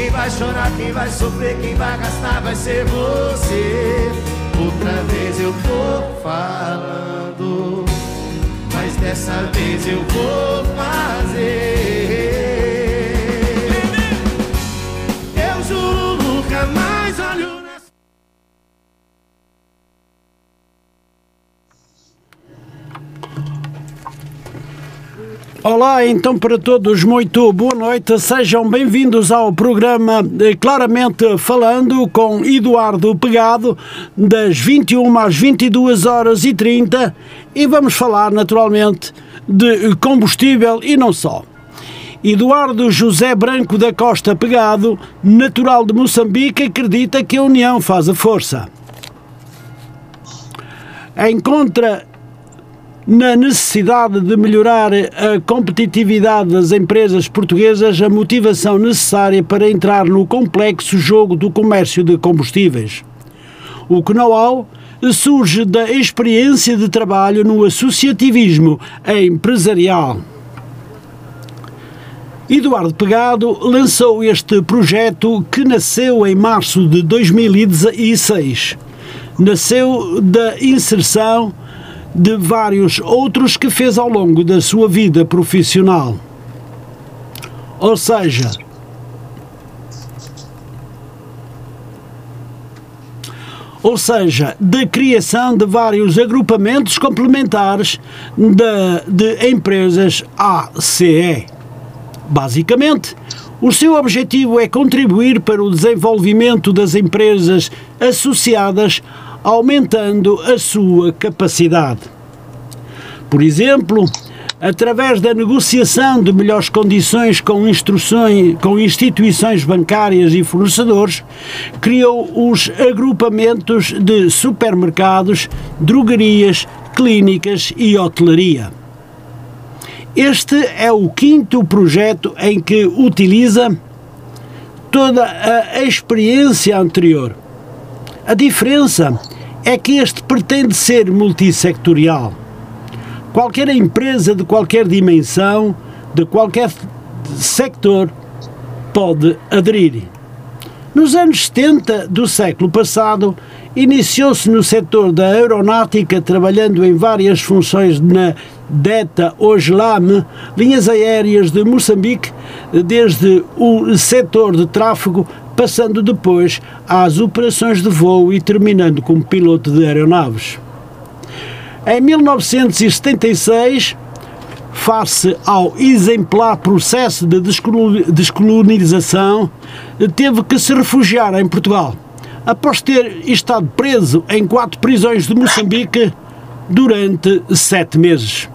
Quem vai chorar, quem vai sofrer, quem vai gastar vai ser você. Outra vez eu tô falando, mas dessa vez eu vou fazer. Olá, então para todos, muito boa noite. Sejam bem-vindos ao programa Claramente Falando com Eduardo Pegado, das 21 às 22 horas e 30 e vamos falar naturalmente de combustível e não só. Eduardo José Branco da Costa Pegado, natural de Moçambique, acredita que a união faz a força. Encontra na necessidade de melhorar a competitividade das empresas portuguesas a motivação necessária para entrar no complexo jogo do comércio de combustíveis. O know-how surge da experiência de trabalho no associativismo empresarial. Eduardo Pegado lançou este projeto que nasceu em março de 2016. Nasceu da inserção de vários outros que fez ao longo da sua vida profissional. Ou seja, ou seja, da criação de vários agrupamentos complementares de, de empresas ACE. Basicamente, o seu objetivo é contribuir para o desenvolvimento das empresas associadas, aumentando a sua capacidade. Por exemplo, através da negociação de melhores condições com, com instituições bancárias e fornecedores, criou os agrupamentos de supermercados, drogarias, clínicas e hotelaria. Este é o quinto projeto em que utiliza toda a experiência anterior. A diferença é que este pretende ser multissectorial. Qualquer empresa de qualquer dimensão, de qualquer sector, pode aderir. Nos anos 70 do século passado, iniciou-se no setor da aeronáutica, trabalhando em várias funções na DETA OGLAM, linhas aéreas de Moçambique, desde o setor de tráfego, passando depois às operações de voo e terminando como piloto de aeronaves. Em 1976, face ao exemplar processo de descolonização, teve que se refugiar em Portugal, após ter estado preso em quatro prisões de Moçambique durante sete meses.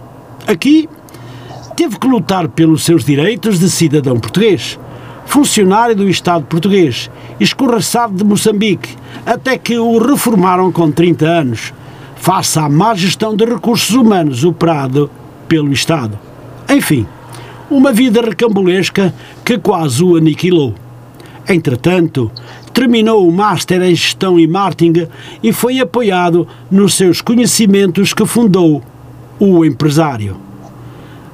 Aqui, teve que lutar pelos seus direitos de cidadão português, funcionário do Estado português, escorraçado de Moçambique, até que o reformaram com 30 anos, face à má gestão de recursos humanos operado pelo Estado. Enfim, uma vida recambulesca que quase o aniquilou. Entretanto, terminou o Master em Gestão e Marketing e foi apoiado nos seus conhecimentos que fundou o empresário.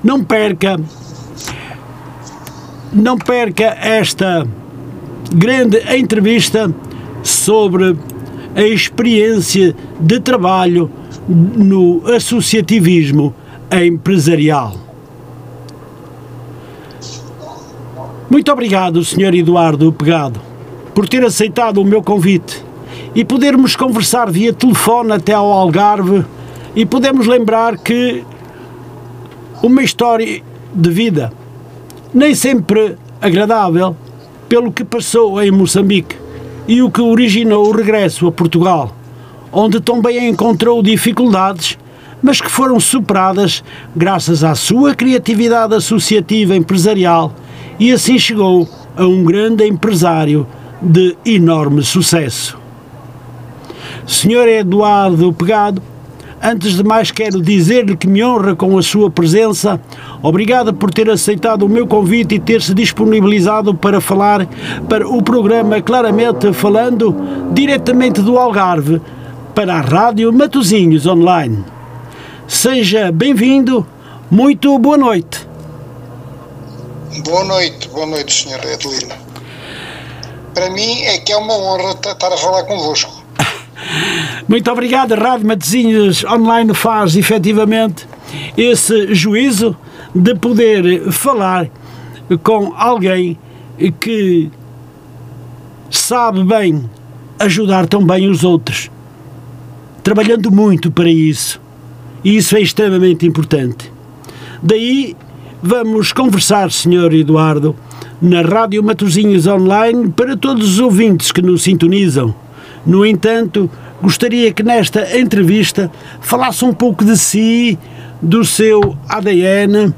Não perca não perca esta grande entrevista sobre a experiência de trabalho no associativismo empresarial. Muito obrigado, Sr. Eduardo Pegado, por ter aceitado o meu convite e podermos conversar via telefone até ao Algarve e podemos lembrar que uma história de vida nem sempre agradável pelo que passou em Moçambique e o que originou o regresso a Portugal, onde também encontrou dificuldades, mas que foram superadas graças à sua criatividade associativa empresarial e assim chegou a um grande empresário de enorme sucesso. Senhor Eduardo Pegado, Antes de mais, quero dizer-lhe que me honra com a sua presença. Obrigado por ter aceitado o meu convite e ter se disponibilizado para falar para o programa Claramente Falando, diretamente do Algarve, para a Rádio Matozinhos Online. Seja bem-vindo. Muito boa noite. Boa noite, boa noite, Sr. Adelino. para mim é que é uma honra estar a falar convosco. Muito obrigado, Rádio Matezinhos Online faz efetivamente esse juízo de poder falar com alguém que sabe bem ajudar também os outros, trabalhando muito para isso. E isso é extremamente importante. Daí vamos conversar, Sr. Eduardo, na Rádio Matozinhos Online para todos os ouvintes que nos sintonizam. No entanto, gostaria que nesta entrevista falasse um pouco de si, do seu ADN,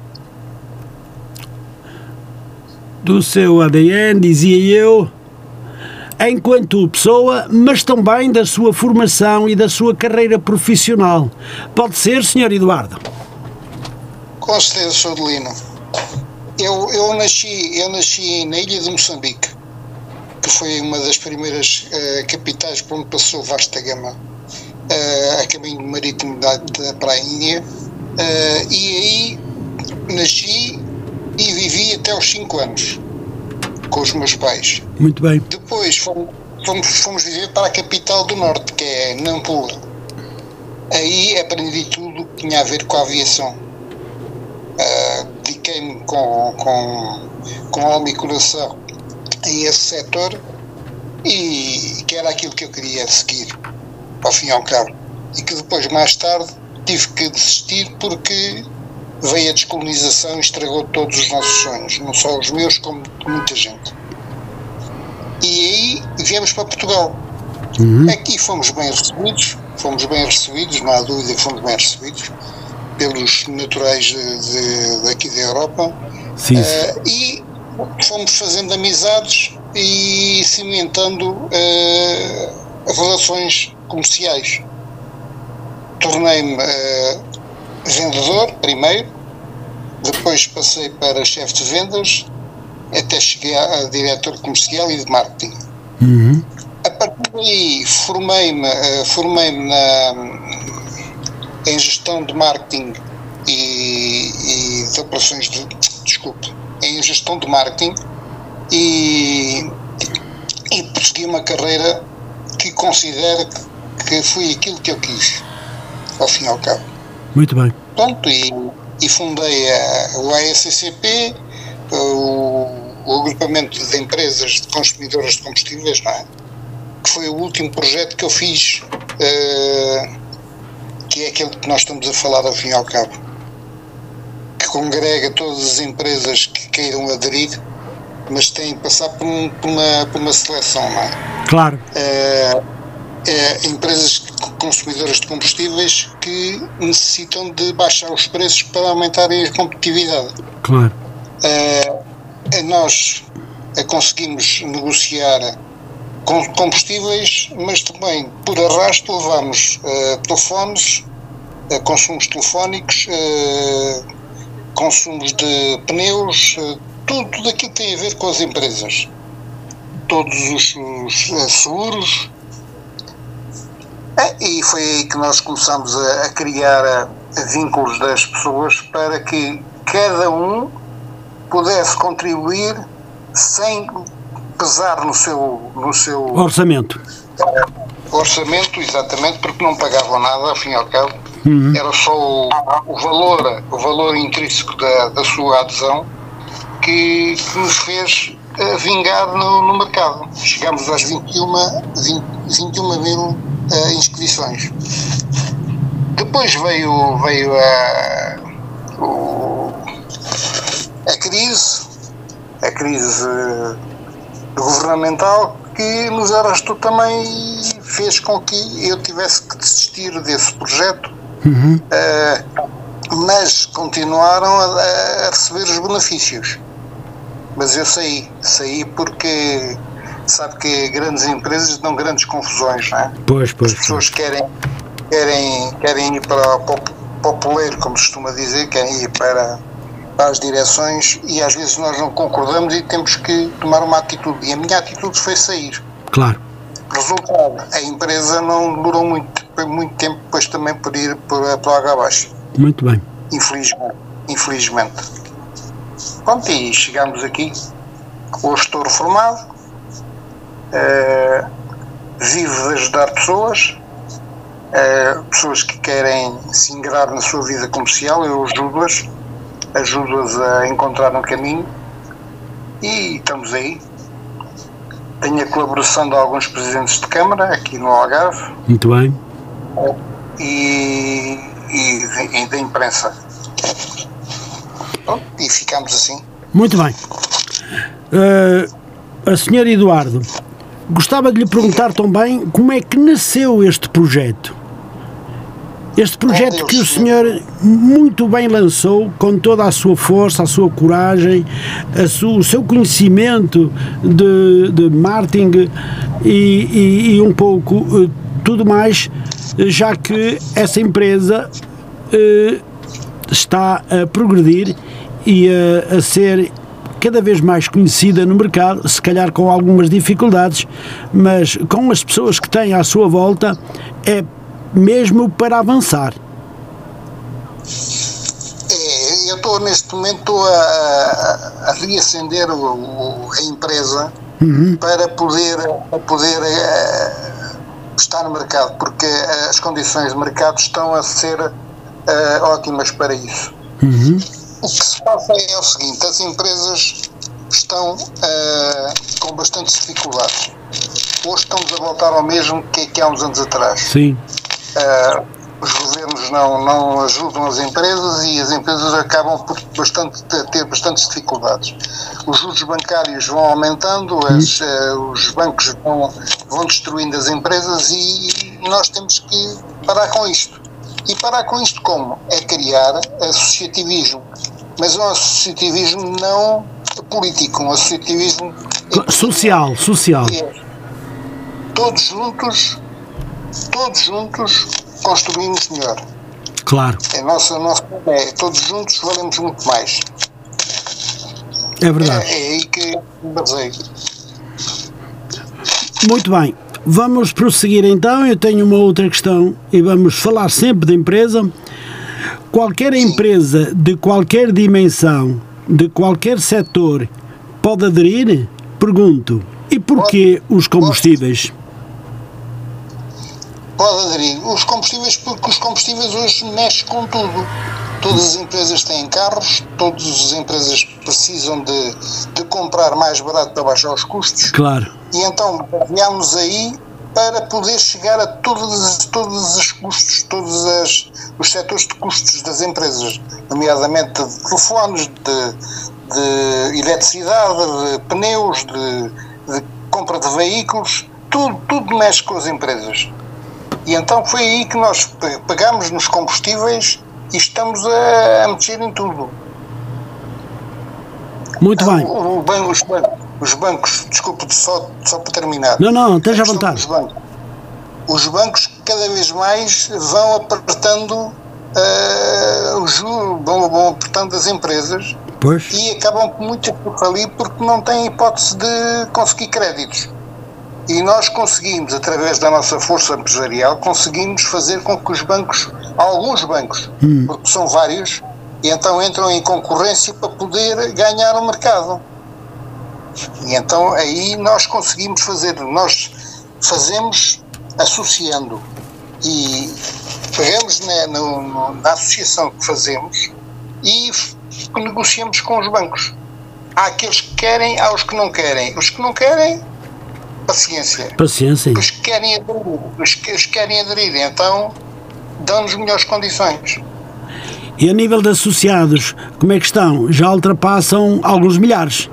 do seu ADN, dizia eu, enquanto pessoa, mas também da sua formação e da sua carreira profissional. Pode ser, Sr. Eduardo? Com certeza, Sr. Delino. Eu, eu, nasci, eu nasci na ilha de Moçambique, que foi uma das primeiras uh, capitais por onde passou Vasta Gama, uh, a caminho marítimo da, da para a Índia, uh, e aí nasci e vivi até aos 5 anos com os meus pais. Muito bem. Depois fomos, fomos, fomos viver para a capital do Norte, que é Nampula. Aí aprendi tudo o que tinha a ver com a aviação. Uh, Dediquei-me com, com, com alma e coração a esse setor e que era aquilo que eu queria seguir, ao fim e ao cabo. E que depois, mais tarde, tive que desistir porque veio a descolonização e estragou todos os nossos sonhos, não só os meus, como de muita gente. E aí viemos para Portugal. Uhum. Aqui fomos bem recebidos, fomos bem recebidos, não há dúvida que fomos bem recebidos pelos naturais de, de, daqui da Europa. Sim. Uh, e fomos fazendo amizades e cimentando uh, relações comerciais. Tornei-me uh, vendedor primeiro, depois passei para chefe de vendas, até cheguei a, a diretor comercial e de marketing. Uhum. A partir daí formei-me uh, formei na, em gestão de marketing e, e de operações de desculpe, em gestão de marketing e, e persegui uma carreira que considero que foi aquilo que eu quis, ao fim e ao cabo. Muito bem. Pronto, e, e fundei a, o ASCCP, o, o agrupamento de empresas de consumidoras de combustíveis, não é? que foi o último projeto que eu fiz, uh, que é aquele que nós estamos a falar ao fim e ao cabo, congrega todas as empresas que queiram aderir, mas têm que passar por, um, por, uma, por uma seleção, não é? Claro. Uh, é, empresas consumidoras de combustíveis que necessitam de baixar os preços para aumentarem a competitividade. Claro. Uh, nós conseguimos negociar com combustíveis, mas também por arrasto levamos telefones, consumos telefónicos, consumos de pneus, tudo, tudo aquilo que tem a ver com as empresas. Todos os, os seguros, é, e foi aí que nós começamos a, a criar a, a vínculos das pessoas para que cada um pudesse contribuir sem pesar no seu, no seu orçamento. Orçamento, exatamente, porque não pagavam nada, ao fim e ao cabo. Uhum. Era só o, o, valor, o valor intrínseco da, da sua adesão que, que nos fez uh, vingar no, no mercado. Chegámos às 21, 20, 21 mil uh, inscrições. Depois veio, veio a, o, a crise, a crise governamental que nos arrastou também fez com que eu tivesse que desistir desse projeto, uhum. uh, mas continuaram a, a, receber os benefícios. Mas eu saí, saí porque sabe que grandes empresas dão grandes confusões, não é? Pois, pois. As pessoas querem, querem, querem ir para, o poleiro, como se costuma dizer, querem ir para, para as direções e às vezes nós não concordamos e temos que tomar uma atitude. E a minha atitude foi sair. Claro. Resultado, a empresa não demorou muito, muito tempo depois também por ir para, para água abaixo. Muito bem. Infelizmente. Infelizmente. Pronto, e chegamos aqui. Hoje estou reformado, uh, vivo de ajudar pessoas, uh, pessoas que querem se ingrar na sua vida comercial, eu ajudo-as, ajudo-as a encontrar um caminho e estamos aí. Tenho a colaboração de alguns presidentes de Câmara aqui no Algarve. Muito bem. E, e, da imprensa. Bom, e ficamos assim. Muito bem. Uh, a senhora Eduardo, gostava de lhe perguntar também como é que nasceu este projeto. Este projeto que o senhor muito bem lançou, com toda a sua força, a sua coragem, a o seu conhecimento de, de marketing e, e, e um pouco uh, tudo mais, já que essa empresa uh, está a progredir e a, a ser cada vez mais conhecida no mercado, se calhar com algumas dificuldades, mas com as pessoas que têm à sua volta, é mesmo para avançar. É, eu estou neste momento a, a reacender o, o, a empresa uhum. para poder, para poder uh, estar no mercado, porque as condições de mercado estão a ser uh, ótimas para isso. Uhum. O que se passa é o seguinte: as empresas estão uh, com bastantes dificuldades. Hoje estamos a voltar ao mesmo que, que há uns anos atrás. Sim. Uh, os governos não, não ajudam as empresas e as empresas acabam por bastante, ter bastantes dificuldades. Os juros bancários vão aumentando, as, uh, os bancos vão, vão destruindo as empresas e nós temos que parar com isto. E parar com isto como? É criar associativismo. Mas um associativismo não político, um associativismo social, social. É, todos juntos todos juntos construímos melhor. Claro. É nossa, nossa é, todos juntos valemos muito mais. É verdade. É, é aí que baseio. Muito bem. Vamos prosseguir então. Eu tenho uma outra questão e vamos falar sempre de empresa. Qualquer Sim. empresa de qualquer dimensão, de qualquer setor, pode aderir? Pergunto. E porquê pode, os combustíveis? Pode pode aderir. Os combustíveis, porque os combustíveis hoje mexem com tudo. Todas as empresas têm carros, todas as empresas precisam de, de comprar mais barato para baixar os custos. Claro. E então baseámos aí para poder chegar a todos, todos os custos, todos as, os setores de custos das empresas, nomeadamente de telefones, de, de eletricidade, de pneus, de, de compra de veículos, tudo, tudo mexe com as empresas. E então foi aí que nós pegamos nos combustíveis e estamos a, a mexer em tudo. Muito bem. O, o, os, os, bancos, desculpe, só, só para terminar. Não, não, esteja à vontade. Os bancos, os bancos cada vez mais vão apertando uh, o juro, vão, vão apertando as empresas pois. e acabam com muito por ali porque não têm hipótese de conseguir créditos. E nós conseguimos, através da nossa força empresarial, conseguimos fazer com que os bancos, alguns bancos, hum. porque são vários, e então entram em concorrência para poder ganhar o mercado. E então aí nós conseguimos fazer, nós fazemos associando e pegamos na, na, na associação que fazemos e negociamos com os bancos. Há aqueles que querem, há os que não querem. Os que não querem paciência. Paciência. Os que querem aderir, os que, os que querem aderir, então dão-nos melhores condições. E a nível de associados, como é que estão? Já ultrapassam alguns milhares?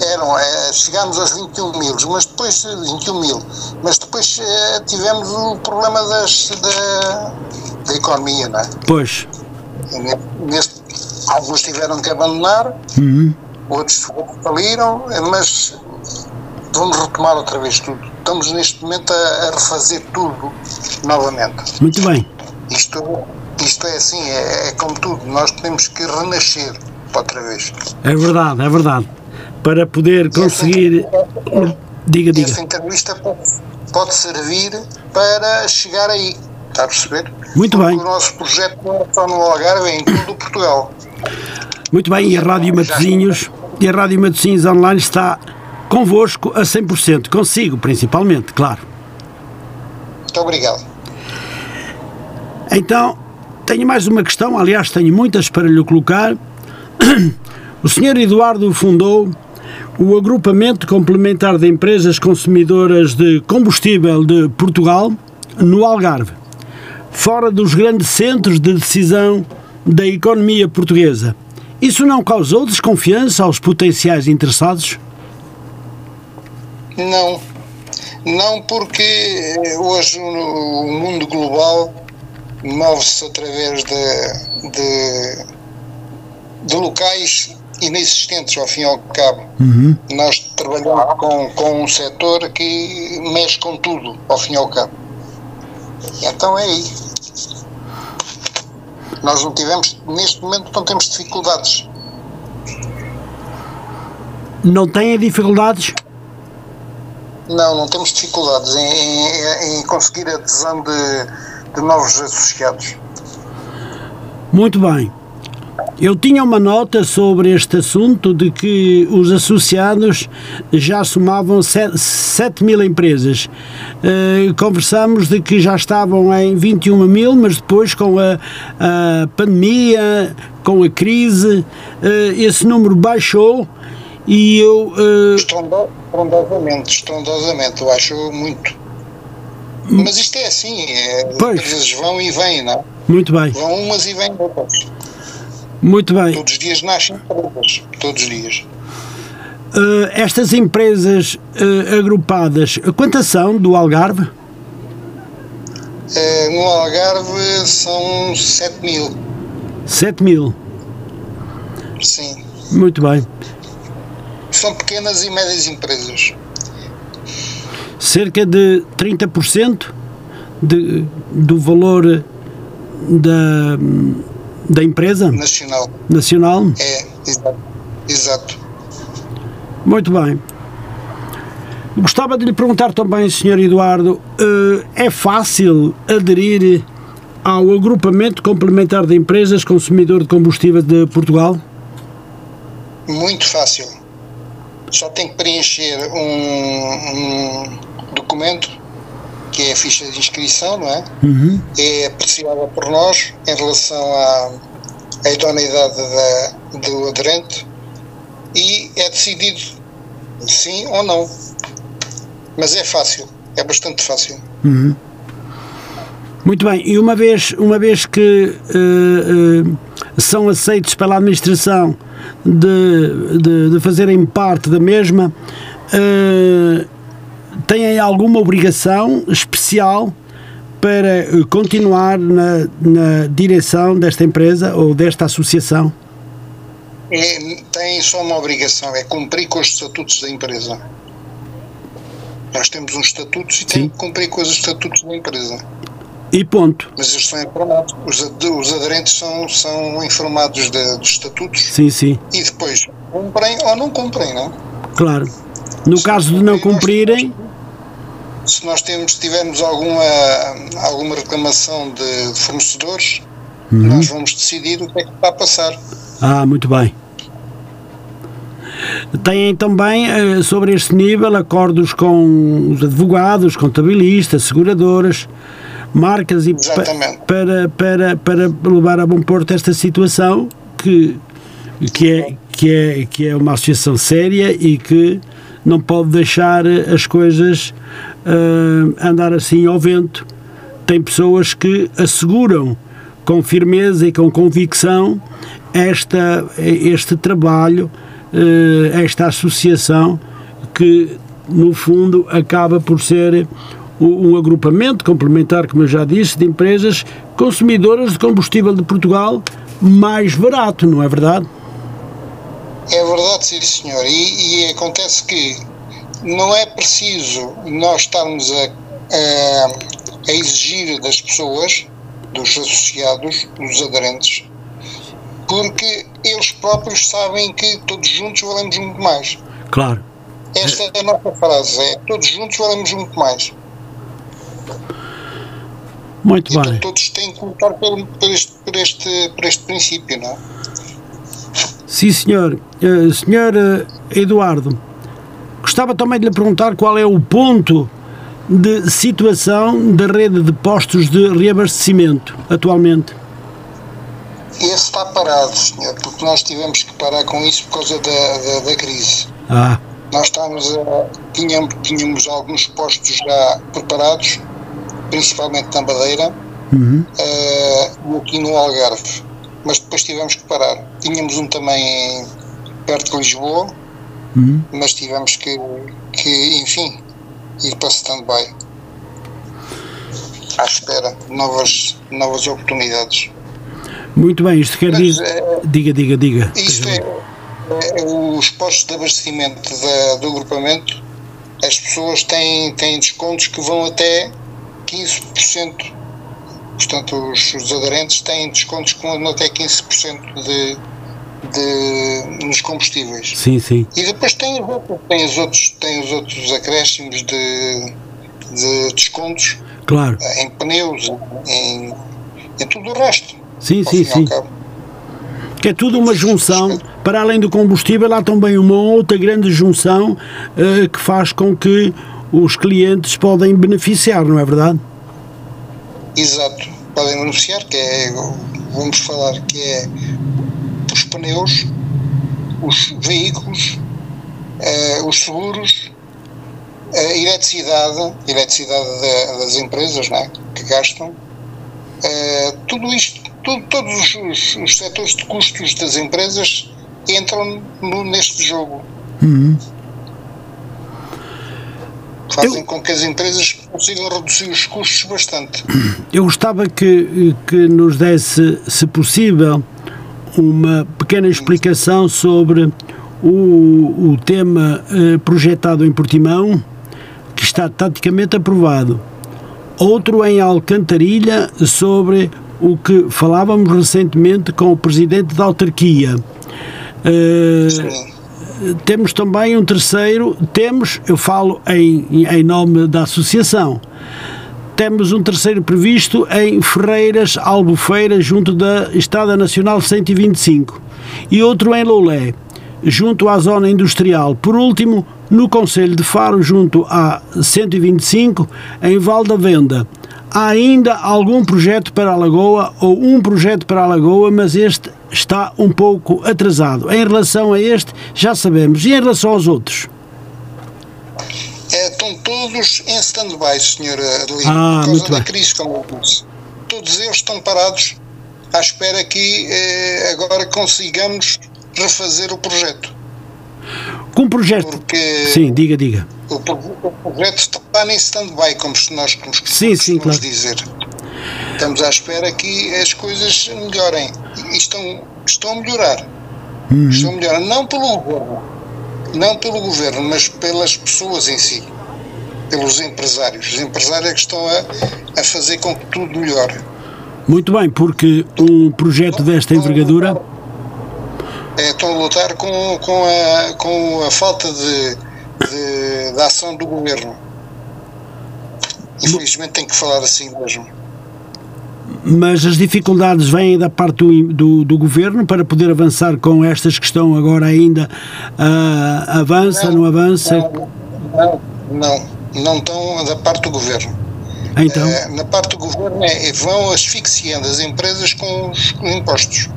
Eram, é, chegámos aos 21 mil, mas depois 21 mil, mas depois é, tivemos o problema das, da, da economia, não é? Pois. Neste, alguns tiveram que abandonar, uhum. outros faliram, mas vamos retomar outra vez tudo. Estamos neste momento a, a refazer tudo novamente. Muito bem. Isto, isto é assim, é, é como tudo, nós temos que renascer outra vez. É verdade, é verdade. Para poder conseguir. diga, diga. Esta entrevista pode, pode servir para chegar aí. Está a perceber? Muito Porque bem. O nosso projeto não é só no Algarve, é em todo Portugal. Muito bem, e a Rádio Matosinhos, e a Rádio Matosinhos Online está convosco a 100%, consigo principalmente, claro. Muito obrigado. Então, tenho mais uma questão, aliás, tenho muitas para lhe colocar. O senhor Eduardo fundou o Agrupamento Complementar de Empresas Consumidoras de Combustível de Portugal, no Algarve, fora dos grandes centros de decisão da economia portuguesa. Isso não causou desconfiança aos potenciais interessados? Não. Não, porque eh, hoje o mundo global move-se através de, de, de locais inexistentes, ao fim e ao cabo. Uhum. Nós trabalhamos com, com um setor que mexe com tudo, ao fim e ao cabo. Então é aí. Nós não tivemos, neste momento, não temos dificuldades. Não têm dificuldades? Não, não temos dificuldades em, em, em conseguir a adesão de, de novos associados. Muito bem. Eu tinha uma nota sobre este assunto de que os associados já somavam 7 mil empresas. Uh, conversamos de que já estavam em 21 mil, mas depois com a, a pandemia, com a crise, uh, esse número baixou e eu. Uh... Estrondosamente, estrondosamente, eu acho muito. Mas isto é assim, é, Pois. às vezes vão e vêm, não é? Muito bem, Vão umas e vêm outras. muito bem. Todos os dias nascem empresas, todos os dias. Uh, estas empresas uh, agrupadas, quantas são do Algarve? Eh, no Algarve são 7 mil, 7 mil. sim. Muito bem. São pequenas e médias empresas. Cerca de 30% de, do valor da, da empresa Nacional. nacional? É, exato. Exato. Muito bem. Gostava de lhe perguntar também, Sr. Eduardo, eh, é fácil aderir ao agrupamento complementar de empresas consumidor de combustível de Portugal? Muito fácil. Só tem que preencher um, um documento que é a ficha de inscrição, não é? Uhum. É apreciada por nós em relação à, à idoneidade da, do aderente e é decidido sim ou não. Mas é fácil, é bastante fácil. Uhum. Muito bem, e uma vez, uma vez que eh, eh, são aceitos pela administração de, de, de fazerem parte da mesma, eh, têm alguma obrigação especial para eh, continuar na, na direção desta empresa ou desta associação? É, tem só uma obrigação, é cumprir com os estatutos da empresa. Nós temos uns estatutos e Sim. temos que cumprir com os estatutos da empresa. E ponto. Mas eles são informados, os, ad- os aderentes são, são informados de- dos estatutos Sim, sim, e depois cumprem ou não cumprem, não? claro. No caso de não cumprirem, Se nós temos, tivermos alguma, alguma reclamação de, de fornecedores, Uhum. nós vamos decidir o que é que está a passar. Ah, muito bem. Têm também, eh, sobre este nível, acordos com os advogados, contabilistas, seguradoras, marcas e pa- para, para, para levar a bom porto esta situação que, que, é, que, é, que é uma associação séria e que não pode deixar as coisas eh, andar assim ao vento. Tem pessoas que asseguram com firmeza e com convicção esta, este trabalho, eh, esta associação que no fundo acaba por ser um agrupamento complementar, como eu já disse, de empresas consumidoras de combustível de Portugal mais barato, não é verdade? É verdade, sim senhor. E, e acontece que não é preciso nós estarmos a, a- a exigir das pessoas, dos associados, dos aderentes, porque eles próprios sabem que todos juntos valemos muito mais. Claro. Esta é a nossa frase, é todos juntos valemos muito mais. Muito Então bem. todos têm que lutar por, por este, por, este, por este princípio, não é? Sim, senhor. Eh, senhor eh, Eduardo, gostava também de lhe perguntar qual é o ponto de situação da rede de postos de reabastecimento atualmente. Esse está parado, senhor, porque nós tivemos que parar com isso por causa da, da, da crise. Ah. Nós estávamos a, tínhamos, tínhamos alguns postos já preparados, principalmente na Madeira, uhum. uh, aqui no Algarve, mas depois tivemos que parar. Tínhamos um também perto de Lisboa, uhum. mas tivemos que, que, enfim, ir para stand-by à espera de novas, novas oportunidades. Muito bem, isto quer dizer. É, diga, diga, diga. Isto é, é, os postos de abastecimento da, do agrupamento, as pessoas têm, têm descontos que vão até 15%. Portanto, os, os aderentes têm descontos vão até 15% de, de, nos combustíveis. Sim, sim. E depois tem, tem, os, outros, tem os outros acréscimos de, de descontos claro. em pneus, em, em tudo o resto. Sim, sim, sim. Que é tudo uma junção, para além do combustível, há também uma outra grande junção uh, que faz com que os clientes podem beneficiar, não é verdade? Exato, podem beneficiar, que é, vamos falar, que é os pneus, os veículos, uh, os seguros, a eletricidade, a eletricidade das empresas né, que gastam, uh, tudo isto, tudo, todos os, os, setores de custos das empresas entram no, neste jogo. Uhum. Fazem eu, com que as empresas consigam reduzir os custos bastante. Eu gostava que, que nos desse, se possível, uma pequena explicação sobre o, o tema eh, projetado em Portimão, que está taticamente aprovado. Outro em Alcantarilha, sobre o que falávamos recentemente com o presidente da autarquia. Uh, temos também um terceiro, temos, eu falo em, em nome da associação, temos um terceiro previsto em Ferreiras, Albufeira, junto da Estrada Nacional 125, e outro em Loulé, junto à zona industrial. Por último, no Conselho de Faro, junto à 125, em Val da Venda. Há ainda algum projeto para a Lagoa ou um projeto para a Lagoa, mas este está um pouco atrasado. Em relação a este, já sabemos. E em relação aos outros? É, estão todos em stand-by, Sr. Adelino, ah, por causa da crise, como eu disse. Todos eles estão parados à espera que eh, agora consigamos refazer o projeto. Com projeto? Porque sim, diga, diga. O, o projeto está em stand-by, como nós como sim, sim, claro. dizer. Estamos à espera que as coisas melhorem. E estão, estão a melhorar. Uhum. Estão a melhorar, não pelo governo, não pelo governo, mas pelas pessoas em si, pelos empresários. Os empresários é que estão a, a fazer com que tudo melhore. Muito bem, porque um projeto desta envergadura. É, estão a lutar com, com, a, com a falta de, de, de ação do governo. Infelizmente tem que falar assim mesmo. Mas as dificuldades vêm da parte do, do, do, governo para poder avançar com estas que estão agora ainda uh, avança, não, não avança? Não, não, não estão da parte do governo. Então? Uh, na parte do governo é, vão asfixiando as empresas com os impostos.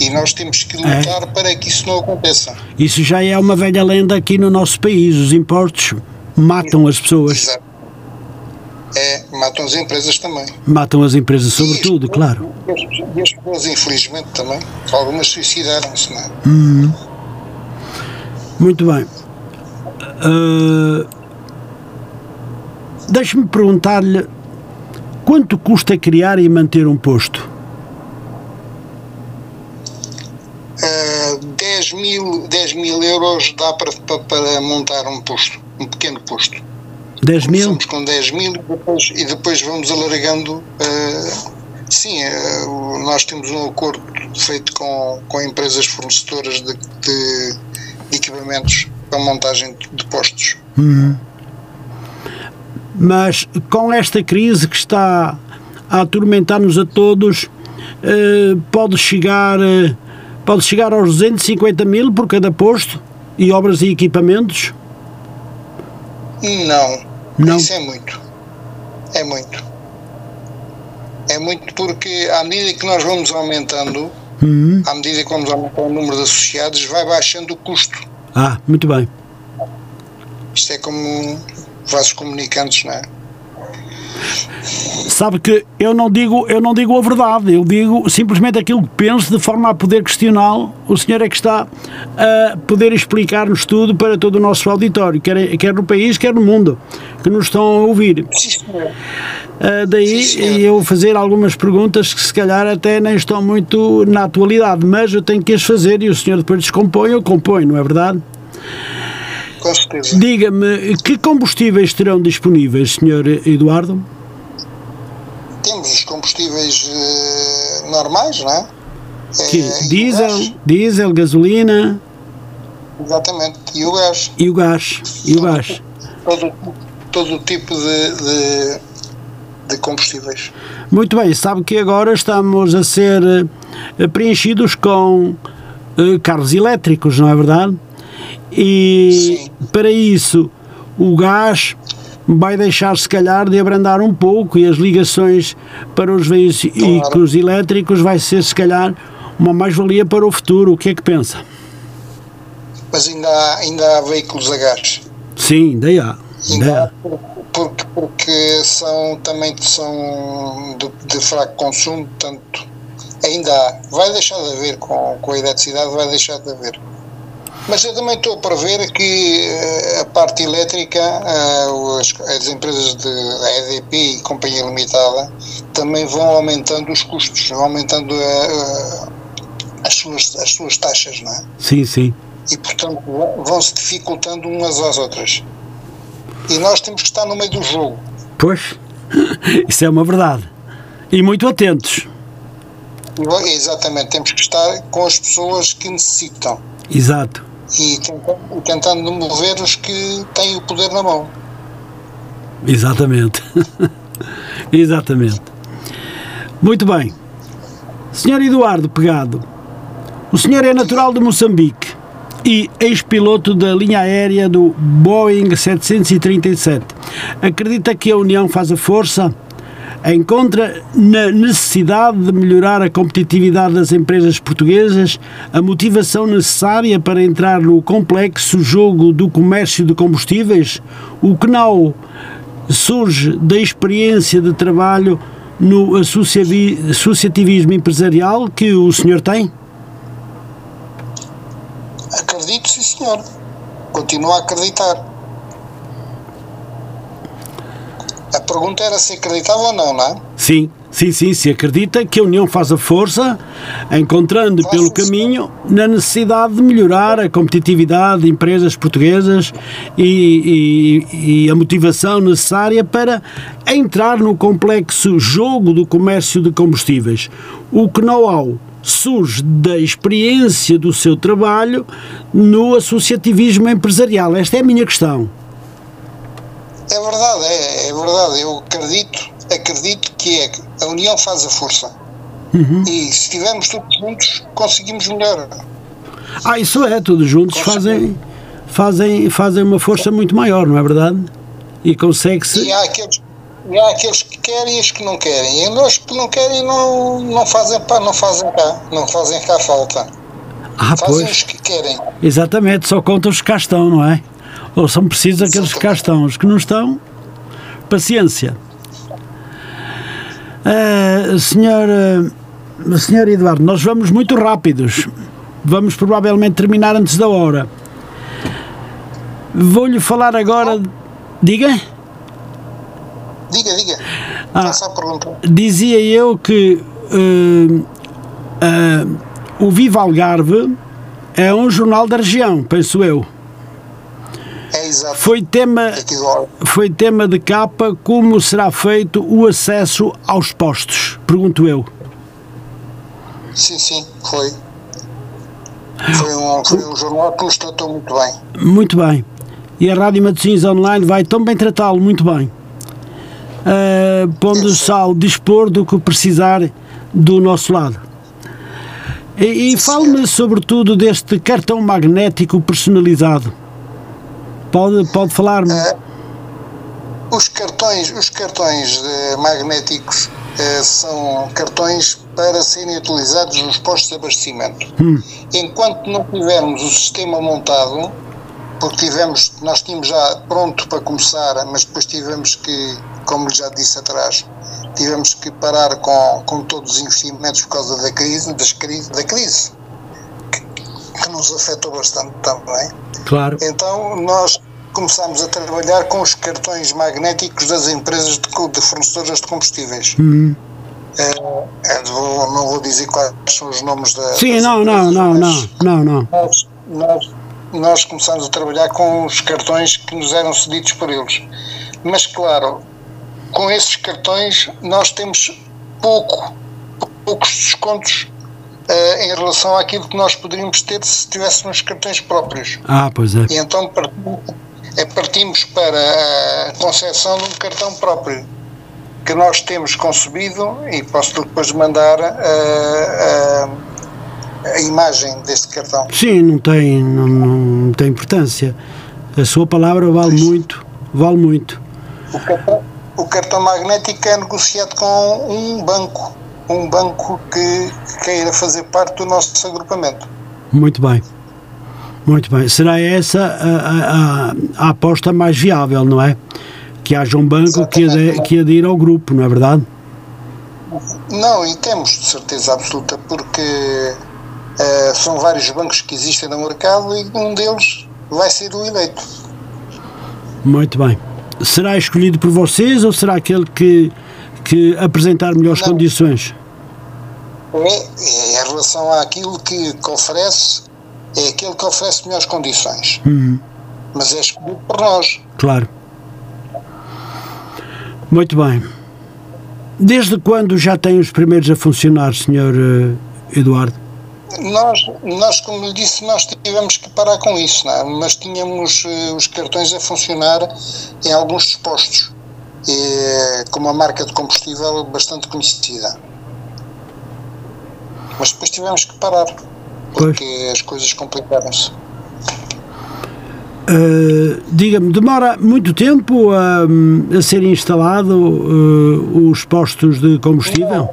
E nós temos que lutar é. para que isso não aconteça. Isso já é uma velha lenda aqui no nosso país. Os impostos matam as pessoas. Exato. É, matam as empresas também. Matam as empresas, sobretudo, as, claro. E as pessoas, infelizmente, também. Algumas suicidaram-se, não é? Hum. Muito bem. Uh, Deixe-me perguntar-lhe quanto custa criar e manter um posto? Uh, 10, mil, 10 mil euros dá para, para, para montar um posto, um pequeno posto. 10 mil? Começamos com 10 mil depois, e depois vamos alargando. Uh, sim, uh, nós temos um acordo feito com, com empresas fornecedoras de, de, de equipamentos para montagem de postos. Uhum. Mas com esta crise que está a atormentar-nos a todos, uh, pode chegar. Pode chegar aos 250 mil por cada posto e obras e equipamentos? Não. Não? Isso é muito. É muito. É muito porque à medida que nós vamos aumentando, Uhum. à medida que vamos aumentando o número de associados, vai baixando o custo. Ah, muito bem. Isto é como vasos comunicantes, não é? Sabe que eu não digo, eu não digo a verdade, eu digo simplesmente aquilo que penso de forma a poder questioná-lo. O senhor é que está a poder explicar-nos tudo para todo o nosso auditório, quer, quer no país, quer no mundo, que nos estão a ouvir. Ah, daí Sim, eu fazer algumas perguntas que se calhar até nem estão muito na atualidade, mas eu tenho que as fazer e o senhor depois descompõe ou compõe, não é verdade? Com certeza. Diga-me, que combustíveis terão disponíveis, senhor Eduardo? Temos os combustíveis eh, normais, não é? Que, Eh, diesel, gás. diesel, gasolina Exatamente. E o gás. e o gás. E o gás. Todo, todo o tipo de, de, de combustíveis. Muito bem, sabe que agora estamos a ser eh, preenchidos com carros elétricos, não é verdade? E Sim. para isso o gás vai deixar se calhar de abrandar um pouco e as ligações para os veículos elétricos vai ser se calhar uma mais-valia para o futuro. O que é que pensa? Mas ainda há, ainda há veículos a gás. Sim, ainda há. Ainda há, porque, porque são também são de, de fraco consumo, portanto, ainda há. Vai deixar de haver com, com a eletricidade, vai deixar de haver. Mas eu também estou a prever que eh, a parte elétrica, eh, as empresas de EDP e Companhia Limitada, também vão aumentando os custos, vão aumentando eh, as, suas, as suas taxas, não é? Sim, sim. e portanto vão- vão-se dificultando umas às outras. E nós temos que estar no meio do jogo. Pois, isso é uma verdade. E muito atentos. Exatamente, temos que estar com as pessoas que necessitam Exato. E tentando, tentando mover os que têm o poder na mão. Exatamente. Exatamente. Muito bem. Senhor Eduardo Pegado, o senhor é natural de Moçambique e ex-piloto da linha aérea do Boeing 737. Acredita que a união faz a força? Encontra na necessidade de melhorar a competitividade das empresas portuguesas a motivação necessária para entrar no complexo jogo do comércio de combustíveis? O CNAU surge da experiência de trabalho no associativismo empresarial que o senhor tem? Acredito, sim senhor. Continuo a acreditar. A pergunta era se acreditava ou não, não é? Sim, sim, sim, se acredita que a União faz a força, encontrando Faz pelo caminho na necessidade de melhorar a competitividade de empresas portuguesas e, e- e a motivação necessária para entrar no complexo jogo do comércio de combustíveis. O know-how surge da experiência do seu trabalho no associativismo empresarial. Esta é a minha questão. É verdade, é, é verdade. Eu acredito, acredito que é a união faz a força. E se estivermos todos juntos, conseguimos melhor. Ah, isso é, todos juntos fazem, fazem, fazem uma força muito maior, não é verdade? E consegue-se. E há aqueles, e há aqueles que querem e os que não querem. E nós que não querem não, não fazem pá, não fazem cá, não fazem cá falta. Ah, Fazem os pois, que querem. exatamente, só contam os que cá estão, não é? Ou são precisos aqueles que cá estão, os que não estão, paciência. Ah, senhor, ah, senhor Eduardo, nós vamos muito rápidos, vamos provavelmente terminar antes da hora. Vou-lhe falar agora. Diga? Diga, diga. Ah. Dizia eu que eh, o Viva Algarve é um jornal da região, penso eu. Exato. Foi tema, foi tema de capa como será feito o acesso aos postos, pergunto eu. Sim, sim, foi. Foi um, foi um jornal que nos tratou muito bem. Muito bem. E a Rádio Matosinhos Online vai tão bem tratá-lo, muito bem. Uh, Pondo-se ao dispor do que precisar do nosso lado. E, e fale-me sobretudo deste cartão magnético personalizado. Pode, pode falar-me? É, Os cartões, os cartões eh, magnéticos eh, são cartões para serem utilizados nos postos de abastecimento. Enquanto não tivermos o sistema montado, porque tivemos, nós tínhamos já pronto para começar, mas depois tivemos que, como já disse atrás, tivemos que parar com, com todos os investimentos por causa da crise, das crise, da crise que, que nos afetou bastante também. Claro. Então nós começámos a trabalhar com os cartões magnéticos das empresas de, de fornecedoras de combustíveis. Hum. Eh, eh, vou- não vou dizer quais são os nomes da. Sim, não, não, empresas, não, não, não, não. Nós, nós, nós começámos a trabalhar com os cartões que nos eram cedidos por eles. Mas, claro, com esses cartões nós temos pouco, poucos descontos eh, em relação àquilo que nós poderíamos ter se tivéssemos cartões próprios. Ah, pois é. E então partimos, é, partimos para a concepção de um cartão próprio que nós temos concebido e posso depois mandar eh, a, a imagem deste cartão. Sim, não tem, não, não tem importância. A sua palavra vale muito, vale muito. O cartão, o cartão magnético é negociado com um banco, um banco que queira fazer parte do nosso agrupamento. Muito bem. Muito bem. Será essa a, a- a- aposta mais viável, não é? Que haja um banco que ade- que adira ao grupo, não é verdade? Não, e temos de certeza absoluta, porque eh, são vários bancos que existem no mercado e um deles vai ser o eleito. Muito bem. Será escolhido por vocês ou será aquele que, que apresentar melhores Não. condições? Em relação àquilo que, que oferece, é aquele que oferece melhores condições. Hum, Mas é escolhido por nós. claro. Muito bem. Desde quando já tem os primeiros a funcionar, Sr. Eduardo? Nós, nós, como lhe disse, nós tivemos que parar com isso, não é? mas tínhamos eh, os cartões a funcionar em alguns dispostos, eh, com uma marca de combustível bastante conhecida. Mas depois tivemos que parar, porque as coisas complicaram-se. Uh, Diga-me, demora muito tempo a, a ser instalado uh, os postos de combustível?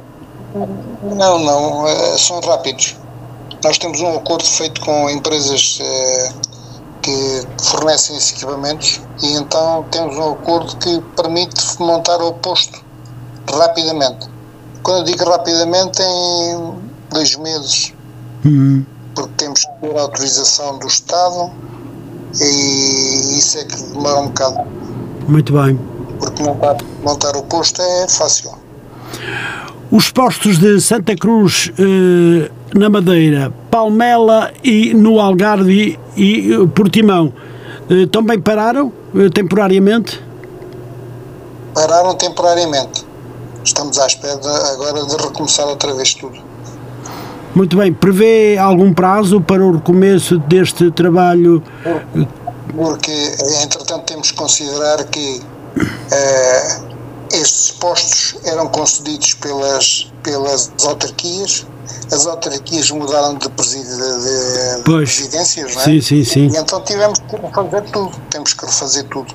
Não, não, eh, são rápidos. Nós temos um acordo feito com empresas que fornecem esses equipamentos e então temos um acordo que permite montar o posto rapidamente. Quando eu digo rapidamente, em dois meses, Hum, porque temos que ter a autorização do Estado e isso é que demora um bocado, muito bem. porque montar, montar o posto é fácil. Os postos de Santa Cruz uh, na Madeira, Palmela e no Algarve e, e uh, Portimão uh, também pararam uh, temporariamente? Pararam temporariamente. Estamos à espera de- agora de recomeçar outra vez tudo. Muito bem. Prevê algum prazo para o recomeço deste trabalho? porque entretanto temos que considerar que eh, estes postos eram concedidos pelas, pelas autarquias, as autarquias mudaram de, preside, de, Pois. presidências, não é? Sim, sim, sim. E então tivemos que refazer tudo, temos que refazer tudo.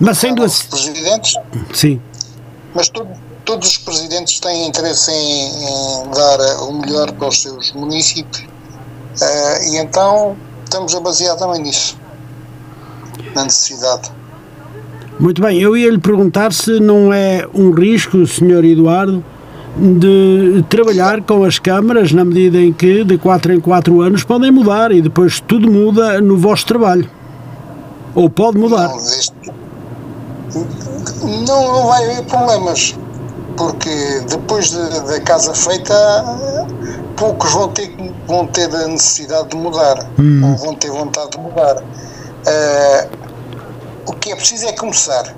Mas Os assim. presidentes, Sim. mas todos, todos os presidentes têm interesse em, em dar eh, o melhor para os seus municípios eh, e então estamos a basear também nisso, na necessidade. Muito bem, eu ia lhe perguntar se não é um risco, Sr. Eduardo, de trabalhar com as câmaras na medida em que de 4 em 4 anos podem mudar e depois tudo muda no vosso trabalho. Ou pode mudar. Não, deste- não, não vai haver problemas, porque depois de- da casa feita, poucos vão ter, vão ter a necessidade de mudar, ou vão ter vontade de mudar. Ah, o que é preciso é começar.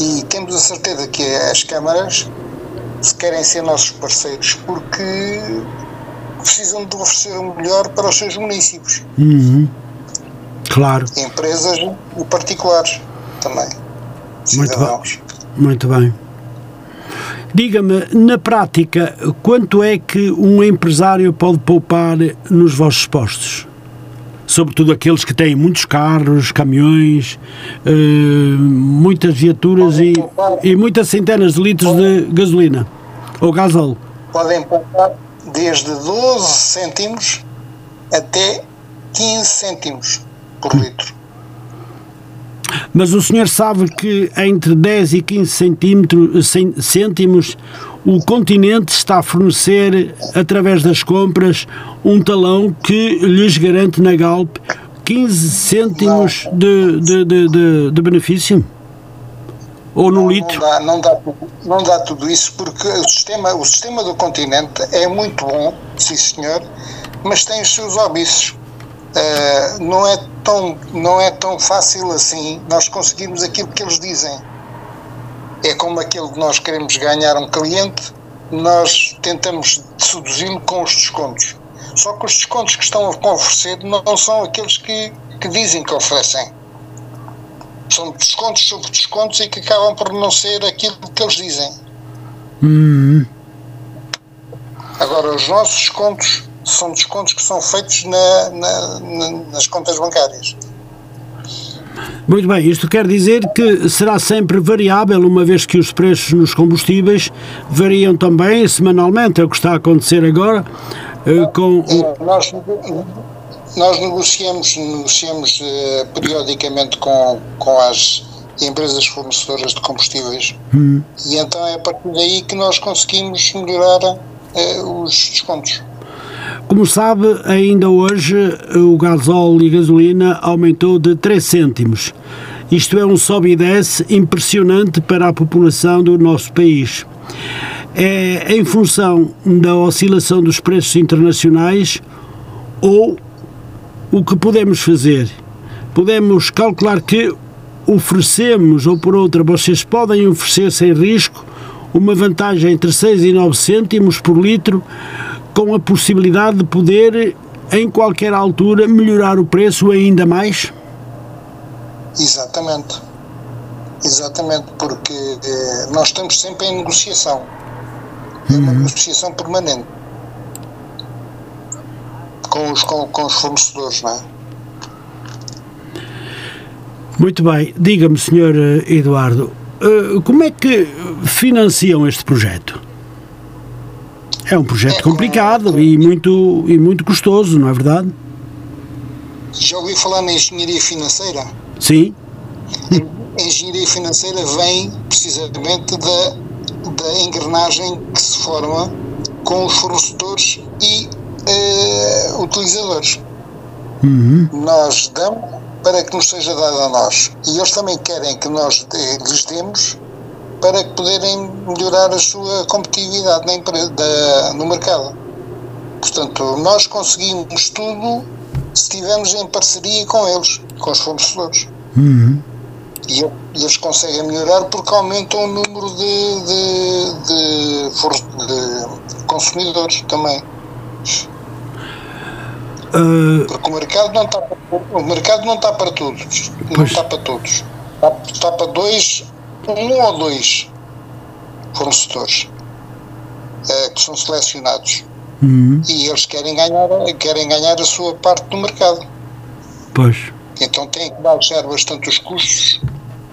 E temos a certeza que as câmaras se querem ser nossos parceiros porque precisam de oferecer o melhor para os seus municípios Uhum. Claro, empresas e particulares também. Muito Cidadãos. muito bem. Diga-me, na prática, quanto é que um empresário pode poupar nos vossos postos? Sobretudo aqueles que têm muitos carros, caminhões, eh, muitas viaturas e, e muitas centenas de litros de gasolina ou gasóleo. Podem pagar desde 12 cêntimos até 15 cêntimos por litro. Mas o senhor sabe que entre 10 e 15 centímetros, cêntimos o continente está a fornecer, através das compras, um talão que lhes garante na Galp 15 cêntimos de, de, de, de, benefício? Ou no litro? Não dá, não, dá, não dá tudo isso porque o sistema, o sistema do continente é muito bom, sim senhor, mas tem os seus óbices. Uh, não, é tão, não é tão fácil assim nós conseguirmos aquilo que eles dizem. É como aquilo que nós queremos ganhar um cliente, nós tentamos seduzi-lo com os descontos. Só que os descontos que estão a oferecer não são aqueles que, que dizem que oferecem. São descontos sobre descontos e que acabam por não ser aquilo que eles dizem. Hum. Agora, os nossos descontos são descontos que são feitos na, na, na, nas contas bancárias. Muito bem, isto quer dizer que será sempre variável, uma vez que os preços nos combustíveis variam também semanalmente, é o que está a acontecer agora. eh, Com. Nós, nós negociamos, negociamos eh, periodicamente com, com as empresas fornecedoras de combustíveis Hum. e então é a partir daí que nós conseguimos melhorar eh, os descontos. Como sabe, ainda hoje o gasóleo e gasolina aumentou de 3 cêntimos. Isto é um sobe e desce impressionante para a população do nosso país. É em função da oscilação dos preços internacionais ou o que podemos fazer? Podemos calcular que oferecemos, ou por outra, vocês podem oferecer sem risco uma vantagem entre 6 e 9 cêntimos por litro, com a possibilidade de poder, em qualquer altura, melhorar o preço ainda mais? Exatamente. Exatamente, porque eh, nós estamos sempre em negociação. É uma negociação permanente com os, com, com os fornecedores, não é? Muito bem. Diga-me, Sr. Eduardo, eh, como é que financiam este projeto? É um projeto É com- complicado e muito, e muito custoso, não é verdade? Já ouvi falar na engenharia financeira? Sim. A engenharia financeira vem precisamente da, da engrenagem que se forma com os fornecedores e eh, utilizadores. Uhum. Nós damos para que nos seja dado a nós. E eles também querem que nós de- lhes demos para que poderem melhorar a sua competitividade na empre- da- no mercado. Portanto, nós conseguimos tudo se estivermos em parceria com eles, com os fornecedores. Uhum. E e eles conseguem melhorar porque aumentam o número de, de, de, de consumidores também. Uh, Porque o mercado não está para, o mercado não está para todos. Não Pois. está para todos. Está, está para dois, um ou dois fornecedores eh, que são selecionados. uhum. E eles querem ganhar, querem ganhar a sua parte do mercado. Pois. Então têm que baixar bastante os custos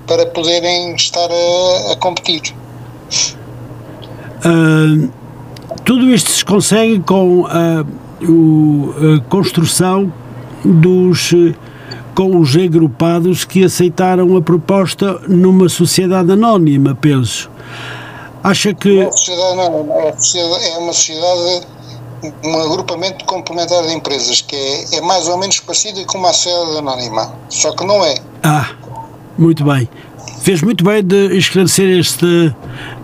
para poderem estar a, a competir. Uh, tudo isto se consegue com a, o- a construção dos eh, com os agrupados que aceitaram a proposta numa sociedade anónima, penso. Acha que A sociedade é, a sociedade- é uma sociedade, um agrupamento complementar de empresas que é, é mais ou menos parecida com uma sociedade anónima, só que não é. Ah, muito bem. Fez muito bem de esclarecer este,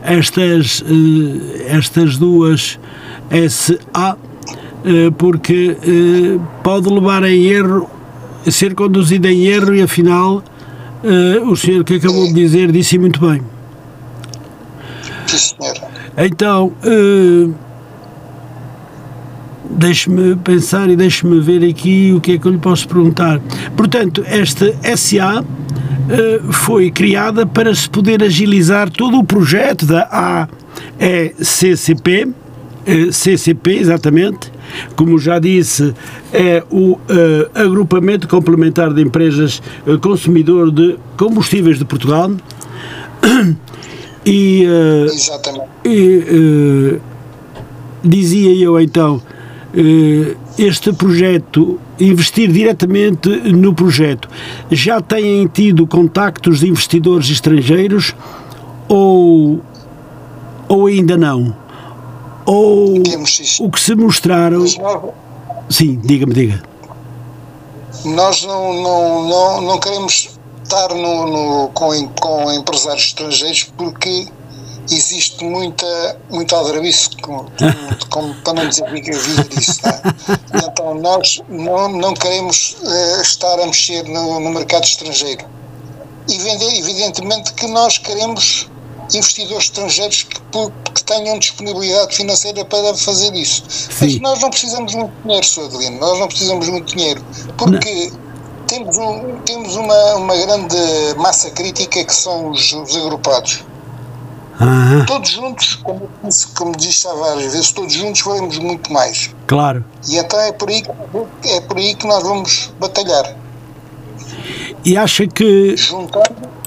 estas, eh, estas duas SA, eh, porque eh, pode levar em erro, ser conduzido em erro e afinal eh, o senhor que acabou de dizer disse muito bem. Sim. Então, eh, deixe-me pensar e deixe-me ver aqui o que é que eu lhe posso perguntar. Portanto, esta SA eh, foi criada para se poder agilizar todo o projeto da AECCP, eh, CCP, exatamente, como já disse, é o uh, Agrupamento Complementar de Empresas uh, Consumidor de Combustíveis de Portugal. E, uh, Exatamente. E, dizia eu então, este projeto, investir diretamente no projeto, já têm tido contactos de investidores estrangeiros ou, ou ainda não? Ou o que se mostraram. Sim, diga-me, diga. Nós não, não, não, não queremos estar no, no, com, com empresários estrangeiros porque existe muita, muito aldrabice, como, como, para não dizer que disso. Não é? Então, nós não, não queremos uh, estar a mexer no, no mercado estrangeiro. E, evidentemente que nós queremos investidores estrangeiros que, que tenham disponibilidade financeira para fazer isso. Sim. Mas nós não precisamos muito dinheiro, Sr. Adelino, nós não precisamos muito dinheiro, porque não. temos, um, temos uma, uma grande massa crítica que são os, os agrupados. Uhum. Todos juntos, como, como disse há várias vezes, todos juntos faremos muito mais. Claro. E então é por aí, é por aí que nós vamos batalhar. E acha que. Juntando.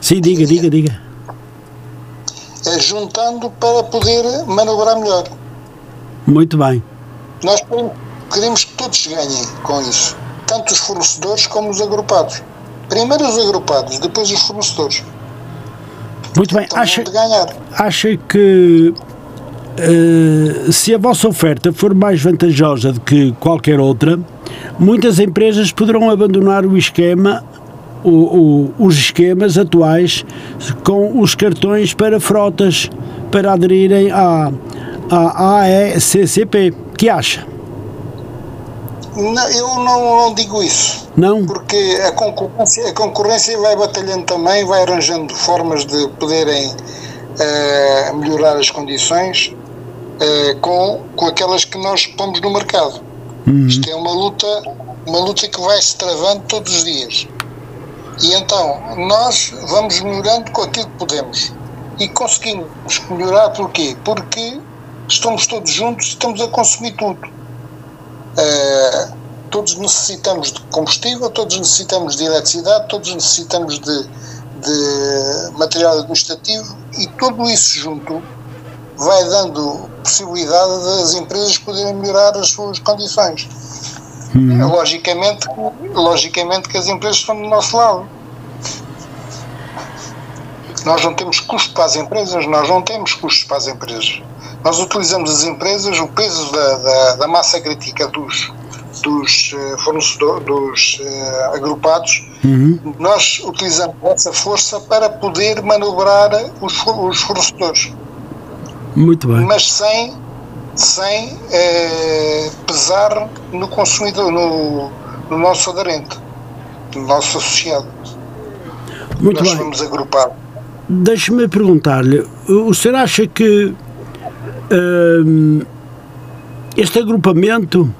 Sim, diga, diga, diga. É juntando para poder manobrar melhor. Muito bem. Nós queremos que todos ganhem com isso. Tanto os fornecedores como os agrupados. Primeiro os agrupados, depois os fornecedores. Muito bem, acha, acha que uh, se a vossa oferta for mais vantajosa do que qualquer outra, muitas empresas poderão abandonar o esquema, o, o, os esquemas atuais com os cartões para frotas para aderirem à, à AECCP. que acha? Não, eu não, não, digo isso. Não? Porque a concorrência, a concorrência vai batalhando também, vai arranjando formas de poderem uh, melhorar as condições uh, com, com aquelas que nós pomos no mercado. Uhum. Isto é uma luta, uma luta que vai se travando todos os dias. E então, nós vamos melhorando com aquilo que podemos. E conseguimos melhorar porquê? Porque estamos todos juntos e estamos a consumir tudo Uh, todos necessitamos de combustível, todos necessitamos de eletricidade, todos necessitamos de, de material administrativo e tudo isso junto vai dando possibilidade das empresas poderem melhorar as suas condições. Uhum. Logicamente, logicamente que as empresas estão do nosso lado. Nós não temos custos para as empresas, nós não temos custos para as empresas. Nós utilizamos as empresas, o peso da, da, da massa crítica dos, dos uh, fornecedores, dos uh, agrupados, uhum. nós utilizamos essa força para poder manobrar os, os fornecedores. Muito bem. Mas sem, sem uh, pesar no consumidor, no, no nosso aderente, no nosso associado. Muito nós bem. vamos agrupar. Deixe-me perguntar-lhe, o senhor acha que este agrupamento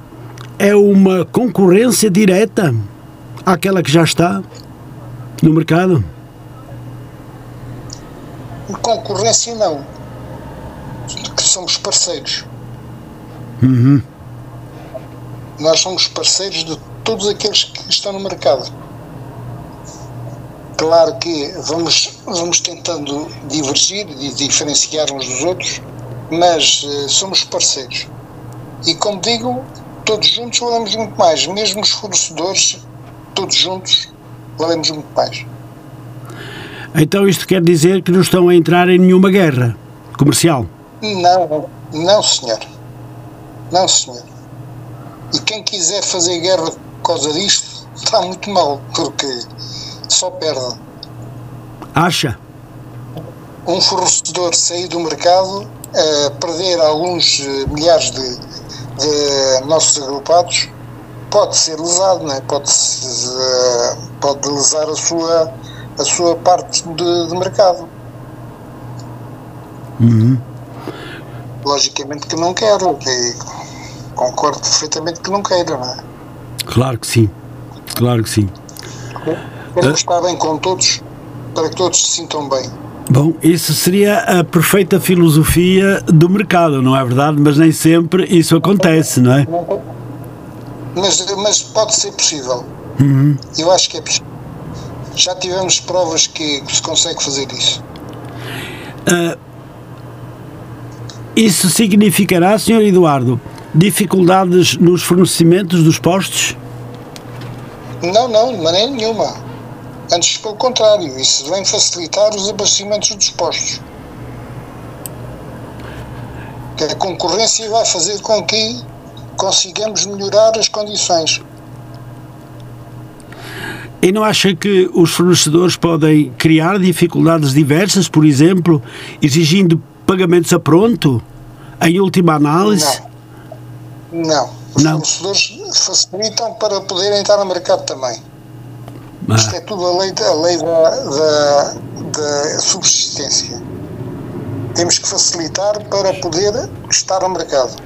é uma concorrência direta àquela que já está no mercado? Concorrência não. Que somos parceiros. Uhum. Nós somos parceiros de todos aqueles que estão no mercado. Claro que vamos, vamos tentando divergir e diferenciar uns dos outros, mas uh, somos parceiros. E como digo, todos juntos valemos muito mais, mesmo os fornecedores, todos juntos valemos muito mais. Então isto quer dizer que não estão a entrar em nenhuma guerra comercial? Não, não senhor. Não senhor. E quem quiser fazer guerra por causa disto está muito mal, porque só perde. Acha? Um fornecedor sair do mercado a perder alguns eh, milhares de, de nossos agrupados, pode ser lesado, não é? pode, eh, pode lesar a sua, a sua parte de, de mercado. Uhum. Logicamente que não quero, que concordo perfeitamente que não queira, não é? Claro que sim, claro que sim. Queremos uh, estar bem com todos para que todos se sintam bem. Bom, isso seria a perfeita filosofia do mercado, não é verdade? Mas nem sempre isso acontece, não é? Mas, mas pode ser possível. Uhum. Eu acho que é possível. Já tivemos provas que, que se consegue fazer isso. Uh, isso significará, Sr. Eduardo, dificuldades nos fornecimentos dos postos? Não, não, de maneira nenhuma. Antes, pelo contrário, isso vem facilitar os abastecimentos dos postos. A concorrência vai fazer com que consigamos melhorar as condições. E não acha que os fornecedores podem criar dificuldades diversas, por exemplo, exigindo pagamentos a pronto, em última análise? Não. Não. Os não. fornecedores facilitam para poderem entrar no mercado também. Ah. Isto é tudo a lei, a lei da, da, da subsistência. Temos que facilitar para poder estar no mercado.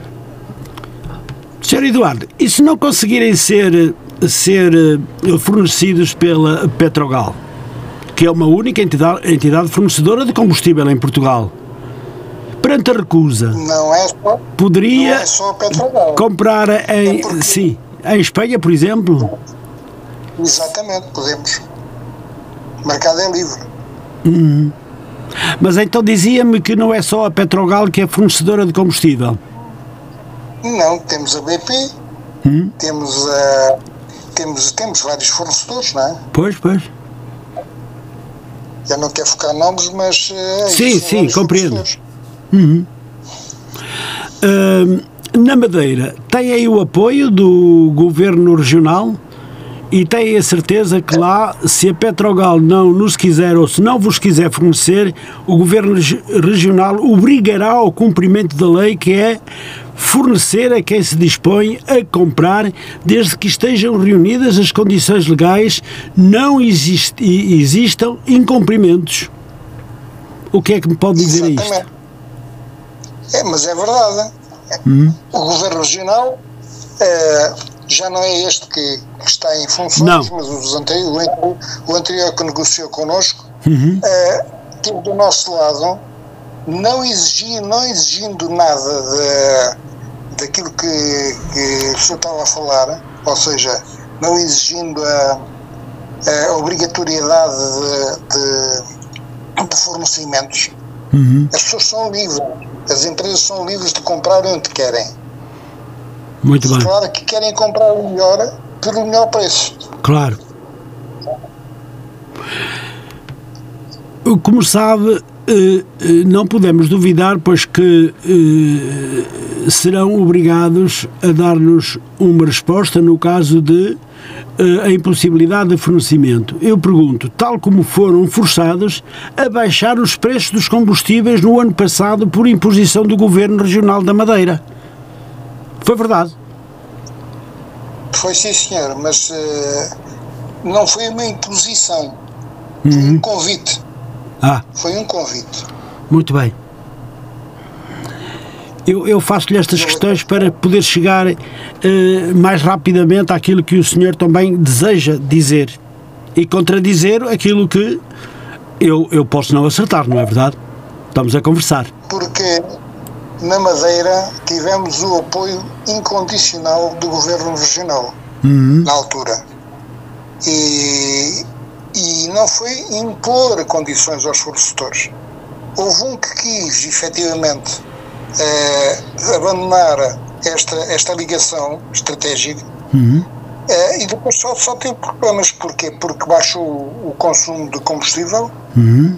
Sr. Eduardo, e se não conseguirem ser, ser eh, fornecidos pela Petrogal, que é uma única entidade, entidade fornecedora de combustível em Portugal, perante a recusa, não é só, poderia é só comprar em, é porque... sim, em Espanha, por exemplo? Exatamente, podemos. O mercado é livre. Uhum. Mas então dizia-me que não é só a Petrogal que é fornecedora de combustível. Não, temos a BP, uhum. temos a. Temos, temos vários fornecedores, não é? Pois, pois. Eu não quero focar nomes, mas. Uh, sim, sim, compreendo. Uhum. Uh, na Madeira, tem aí o apoio do governo regional? e têm a certeza que lá, se a Petrogal não nos quiser ou se não vos quiser fornecer, o Governo Regional obrigará ao cumprimento da lei que é fornecer a quem se dispõe a comprar, desde que estejam reunidas as condições legais, não exist, existam incumprimentos. O que é que me pode dizer Exatamente. a isto? É, mas é verdade. Hum. O Governo Regional é, já não é este que, que está em funções, não. mas os anterior, o, anterior que negociou connosco, uhum. uh, teve do nosso lado, não, exigi, não exigindo nada de, daquilo que, que o senhor estava a falar, ou seja, não exigindo a, a obrigatoriedade de, de, de fornecimentos, uhum. as pessoas são livres, as empresas são livres de comprar onde querem. Muito bem. Claro que querem comprar o melhor pelo melhor preço. Claro. Como sabe, eh, eh, não podemos duvidar, pois que eh, serão obrigados a dar-nos uma resposta no caso de a impossibilidade de fornecimento. Eu pergunto, tal como foram forçados a baixar os preços dos combustíveis no ano passado por imposição do Governo Regional da Madeira. Foi verdade. Foi sim, senhor, mas uh, não foi uma imposição. Foi uhum. um convite. Ah. Foi um convite. Muito bem. Eu, eu faço-lhe estas questões para poder chegar uh, mais rapidamente àquilo que o senhor também deseja dizer e contradizer aquilo que eu, eu posso não acertar, não é verdade? Estamos a conversar. Porque na Madeira tivemos o apoio incondicional do governo regional uhum. na altura. E, e não foi impor condições aos fornecedores. Houve um que quis, efetivamente, eh, abandonar esta, esta ligação estratégica uhum. eh, e depois só, só teve problemas. Porquê? Porque baixou o consumo de combustível. Uhum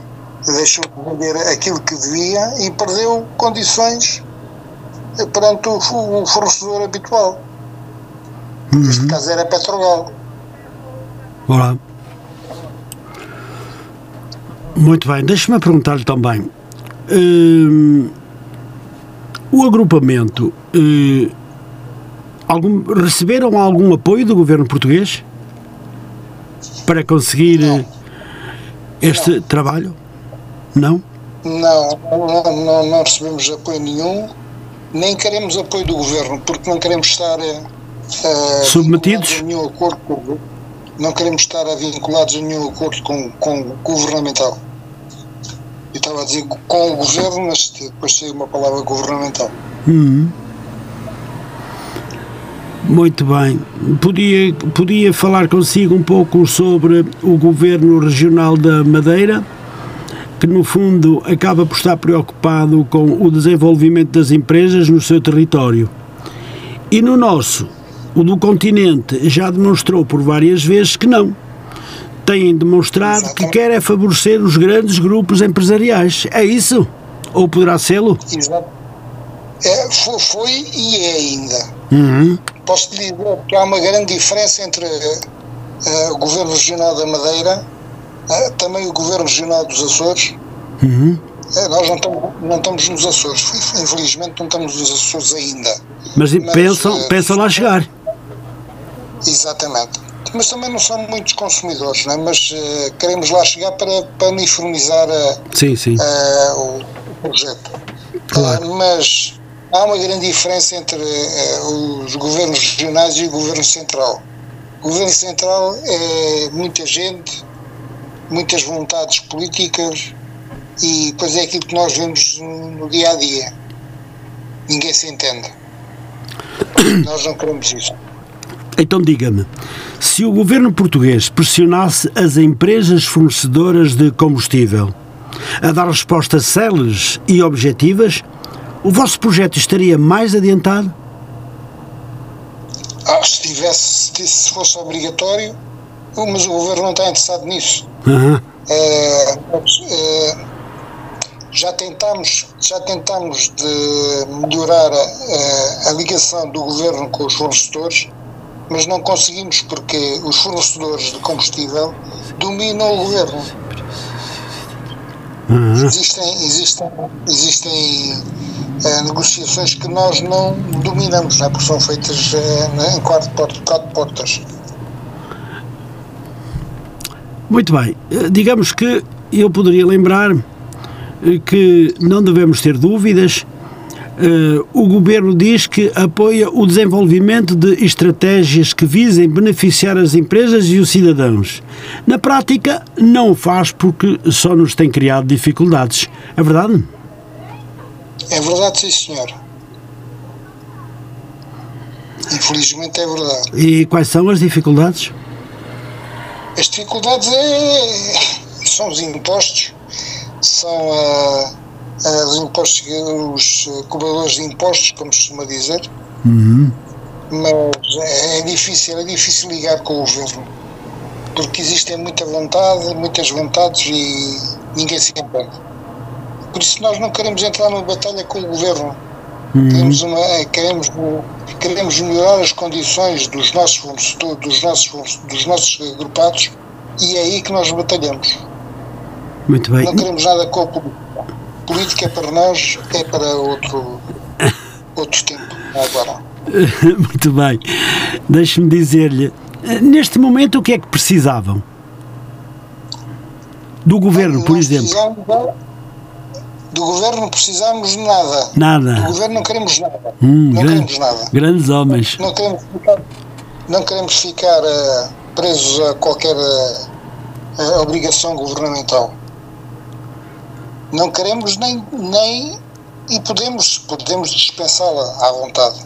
deixou de vender aquilo que devia e perdeu condições perante o, o fornecedor habitual. Uhum. Neste caso era Petrogal. Olá. Muito bem, deixe-me perguntar-lhe também. Uh, o agrupamento, uh, algum, receberam algum apoio do governo português para conseguir não. este não. trabalho? Não? Não, não, não, não recebemos apoio nenhum, nem queremos apoio do governo, porque não queremos estar uh, submetidos a nenhum acordo com, não queremos estar vinculados a nenhum acordo com, com o governamental. Eu estava a dizer com o governo, mas depois saiu uma palavra governamental. Hum. Muito bem. Podia, podia falar consigo um pouco sobre o governo regional da Madeira, que no fundo acaba por estar preocupado com o desenvolvimento das empresas no seu território. E no nosso, o do continente já demonstrou por várias vezes que não. Têm demonstrado que quer é favorecer os grandes grupos empresariais. É isso? Ou poderá sê-lo? É, foi, foi e é ainda. Uhum. Posso lhe dizer que há uma grande diferença entre uh, o Governo Regional da Madeira, uh, também o Governo Regional dos Açores. Uhum. Uh, nós não estamos, não estamos nos Açores, infelizmente não estamos nos Açores ainda. Mas, Mas pensam, pensam lá chegar. Exatamente. Mas também não são muitos consumidores, não é? mas queremos lá chegar para, para uniformizar sim, sim. o projeto. Claro. mas há uma grande diferença entre uh, os governos regionais e o governo central. O governo central é muita gente, muitas vontades políticas e depois é aquilo que nós vemos no, no dia a dia. Ninguém se entende. nós não queremos isso. Então diga-me, se o governo português pressionasse as empresas fornecedoras de combustível a dar respostas céleres e objetivas, o vosso projeto estaria mais adiantado? Ah, se tivesse, se fosse obrigatório, mas o governo não está interessado nisso. Uhum. É, é, já tentámos, já tentámos de melhorar a, a, ligação do governo com os fornecedores, mas não conseguimos porque os fornecedores de combustível dominam o governo. Uhum. Existem, existem, existem é, negociações que nós não dominamos, não é? porque são feitas é, em quatro, portas, quatro portas. Muito bem. Eh, digamos que eu poderia lembrar que não devemos ter dúvidas. Uh, o governo diz que apoia o desenvolvimento de estratégias que visem beneficiar as empresas e os cidadãos. Na prática, não o faz porque só nos tem criado dificuldades. É verdade? É verdade, sim, senhor. Infelizmente é verdade. E quais são as dificuldades? As dificuldades é, são os impostos, são uh, uh, os impostos, os cobradores de impostos, como se costuma dizer. Uhum. Mas é, é difícil, é difícil ligar com o governo, porque existem muita vontade, muitas vontades e ninguém se entende. Por isso nós não queremos entrar numa batalha com o governo. Uhum. Queremos, uma, queremos, queremos melhorar as condições dos nossos fornecedores, dos nossos, dos nossos agrupados e é aí que nós batalhamos. Muito bem. Não queremos nada com a política. Política é para nós, é para outro, outro tempo, agora. Muito bem. Deixe-me dizer-lhe, neste momento o que é que precisavam? Do governo, por exemplo do governo não precisamos nada. Nada. Do governo não queremos nada. Hum, não grande, queremos nada. Grandes homens. Não, não queremos ficar, não queremos ficar uh, presos a qualquer uh, obrigação governamental. Não queremos nem, nem e podemos, podemos dispensá-la à vontade.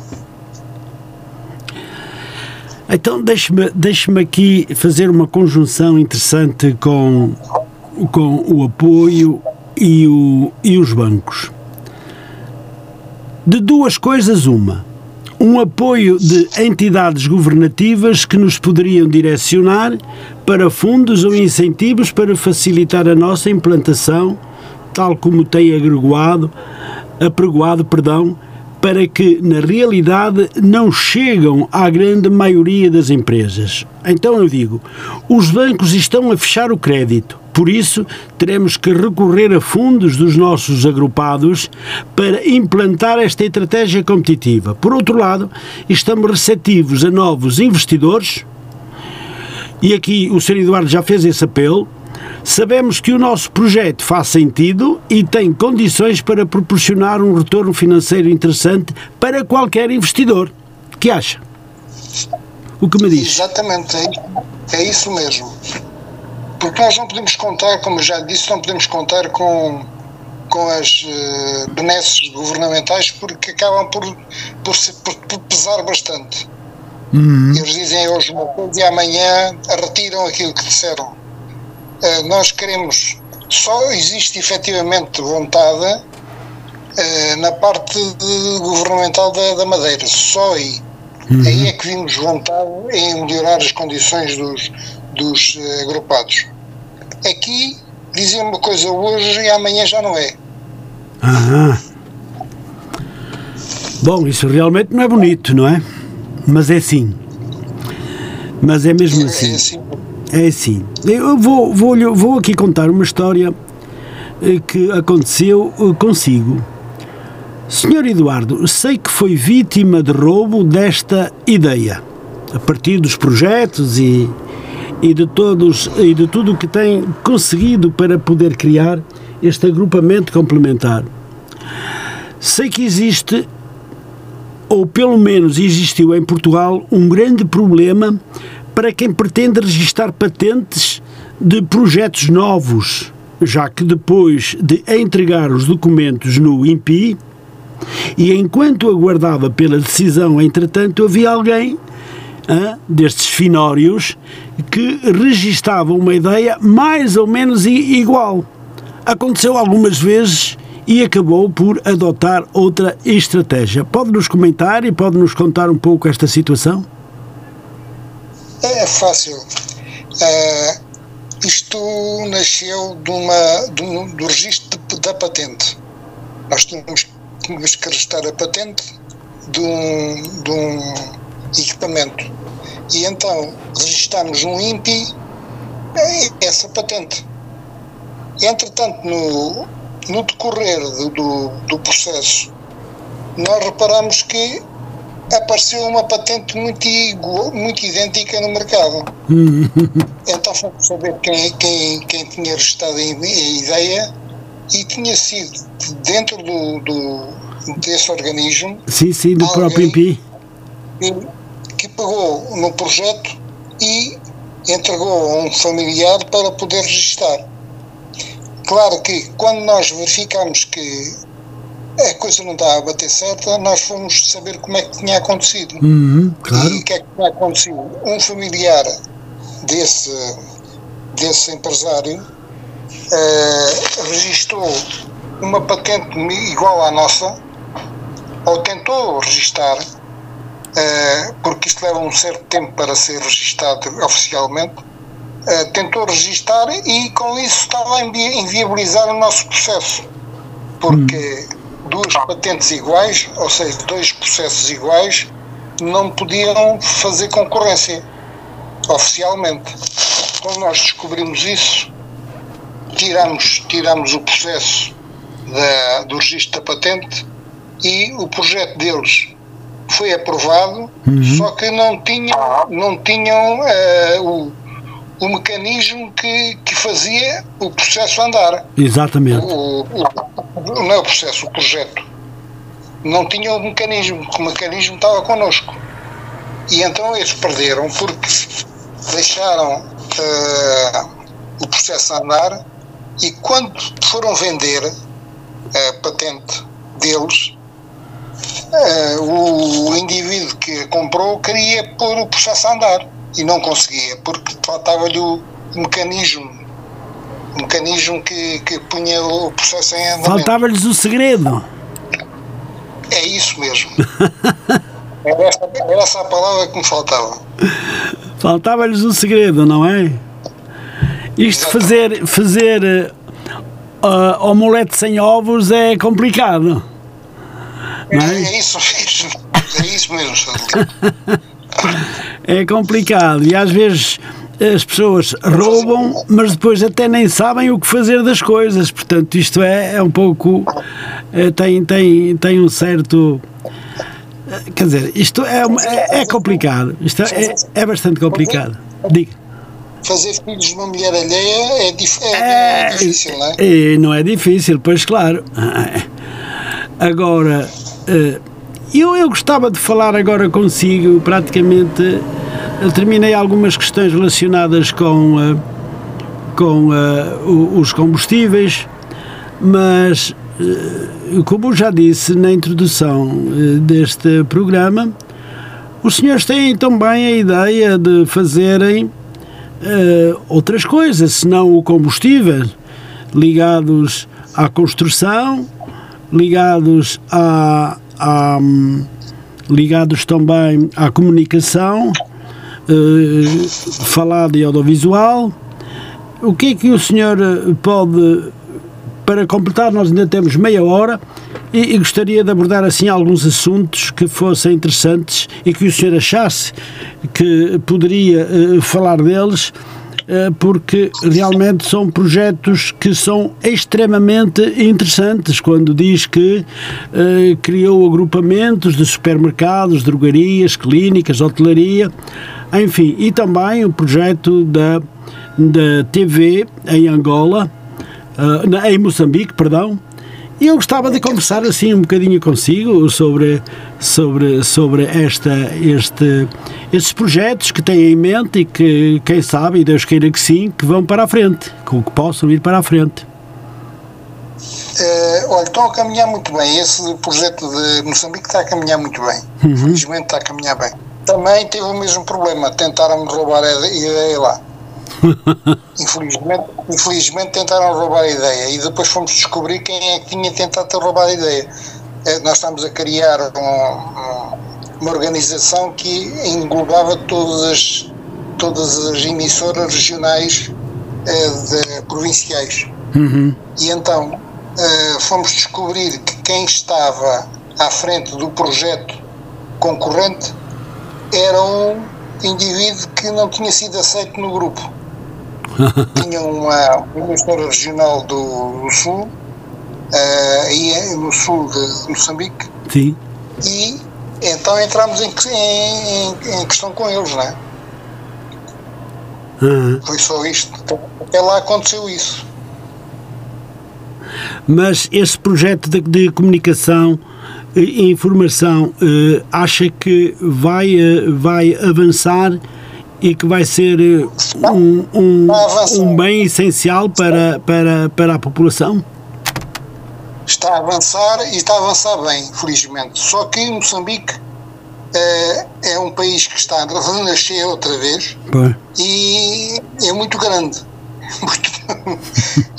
Então deixe-me deixe aqui fazer uma conjunção interessante com, com o apoio e, o, e os bancos. De duas coisas, uma. Um apoio de entidades governativas que nos poderiam direcionar para fundos ou incentivos para facilitar a nossa implantação, tal como tem agregoado, apregoado, perdão, para que, na realidade, não chegam à grande maioria das empresas. Então eu digo, os bancos estão a fechar o crédito, por isso teremos que recorrer a fundos dos nossos agrupados para implantar esta estratégia competitiva. Por outro lado, estamos receptivos a novos investidores, e aqui o Sr. Eduardo já fez esse apelo, Sabemos que o nosso projeto faz sentido e tem condições para proporcionar um retorno financeiro interessante para qualquer investidor. O que acha? O que me diz? Exatamente, é, é isso mesmo. Porque nós não podemos contar, como já disse, não podemos contar com, com as uh, benesses governamentais porque acabam por, por, por, por pesar bastante. Uhum. Eles dizem hoje uma coisa e amanhã retiram aquilo que disseram. Uh, nós queremos, só existe efetivamente vontade uh, na parte de, governamental da, da, Madeira, só aí. Uhum. Aí é que vimos vontade em melhorar as condições dos, dos uh, agrupados. Aqui dizem uma coisa hoje e amanhã já não é. Ah. Bom, isso realmente não é bonito, não é? Mas é assim. Mas é mesmo assim. É assim. É assim. Eu vou, vou, vou aqui contar uma história eh, que aconteceu eh, consigo. Senhor Eduardo, sei que foi vítima de roubo desta ideia, a partir dos projetos e, e de todos e de tudo o que tem conseguido para poder criar este agrupamento complementar. Sei que existe ou pelo menos existiu em Portugal um grande problema para quem pretende registar patentes de projetos novos, já que depois de entregar os documentos no INPI, e enquanto aguardava pela decisão, entretanto, havia alguém destes finórios que registava uma ideia mais ou menos igual. Aconteceu algumas vezes e acabou por adotar outra estratégia. Pode-nos comentar e pode-nos contar um pouco esta situação? É fácil. Uh, isto nasceu de uma, de um, do registro da patente. Nós tínhamos, tínhamos que registrar a patente de um, de um equipamento. E então registámos no INPI essa patente. Entretanto, no, no decorrer do, do, do processo, nós reparamos que apareceu uma patente muito, igual, muito idêntica no mercado. então fomos saber quem, quem, quem tinha registrado a ideia e tinha sido dentro do, do desse organismo. Sim, sim, do próprio IP. Que, pegou no projeto e entregou a um familiar para poder registrar. Claro que quando nós verificamos que a coisa não está a bater certa, nós fomos saber como é que tinha acontecido. Uhum, claro. E o que é que tinha acontecido? Um familiar desse, desse empresário uh, registrou uma patente igual à nossa, ou tentou registar, uh, porque isto leva um certo tempo para ser registado oficialmente, eh, tentou registar e com isso estava a inviabilizar o nosso processo. Porque hum. Duas patentes iguais, ou seja, dois processos iguais, não podiam fazer concorrência oficialmente. Quando nós descobrimos isso, tiramos, tiramos o processo da, do registro da patente e o projeto deles foi aprovado, uhum. só que não tinham, não tinham uh, o, o mecanismo que, que fazia o processo andar. Exatamente. O, o, não é o processo, o projeto. Não tinha o mecanismo, o mecanismo estava connosco. E então eles perderam porque deixaram uh, o processo andar e quando foram vender a patente deles, uh, o indivíduo que comprou queria pôr o processo a andar e não conseguia, porque faltava-lhe o mecanismo, o mecanismo que, que punha o processo em andamento. Faltava-lhes o segredo. É isso mesmo. era, essa, era essa a palavra que me faltava. Faltava-lhes o segredo, não é? Isto fazer, fazer uh, omelete sem ovos é complicado. É, é? isso mesmo. É isso mesmo, é complicado e às vezes as pessoas roubam, mas depois até nem sabem o que fazer das coisas. Portanto, isto é, é um pouco. É, tem, tem, tem um certo. Quer dizer, isto é, é, é complicado. Isto é, é bastante complicado. Diga. Fazer filhos de uma mulher alheia é, dif é, é difícil, não é? Não é difícil, pois claro. Agora. Uh, eu, eu gostava de falar agora consigo praticamente terminei algumas questões relacionadas com, uh, com uh, os combustíveis, mas, como já disse na introdução deste programa, os senhores têm também a ideia de fazerem outras coisas, senão o combustível, ligados à construção, ligados à, à ligados também à comunicação, eh, falada e audiovisual. O que é que o senhor eh, pode, para completar, nós ainda temos meia hora e, e gostaria de abordar assim alguns assuntos que fossem interessantes e que o senhor achasse que poderia eh, falar deles porque realmente são projetos que são extremamente interessantes. Quando diz que uh, criou agrupamentos de supermercados, drogarias, clínicas, hotelaria, enfim, e também o projeto da, da TV em Angola, uh, em Moçambique, perdão, e eu gostava de conversar assim um bocadinho consigo sobre, sobre, sobre esta, este, estes projetos que têm em mente e que, quem sabe, e Deus queira que sim, que vão para a frente, que possam ir para a frente. Uh, olha, estão a caminhar muito bem. Esse projeto de Moçambique está a caminhar muito bem. Uhum. Felizmente está a caminhar bem. Também teve o mesmo problema, tentaram-me roubar a ideia lá. infelizmente, infelizmente tentaram roubar a ideia e depois fomos descobrir quem é que tinha tentado roubar a ideia. Eh, nós estamos a criar um, uma organização que englobava todas as, todas as emissoras regionais eh, de, provinciais. Uhum. E então eh, fomos descobrir que quem estava à frente do projeto concorrente era um indivíduo que não tinha sido aceito no grupo tinha uma, emissora regional do, do Sul, uh, aí no sul de Moçambique. Sim. E então entramos em, em, em questão com eles, não é? Uhum. Foi só isto. Até lá aconteceu isso. Mas esse projeto de, de comunicação e informação uh, acha que vai, uh, vai avançar e que vai ser eh, um, um, um bem essencial para, para, para a população? Está a avançar e está a avançar bem, felizmente. Só que Moçambique é, é um país que está a renascer outra vez e é muito grande.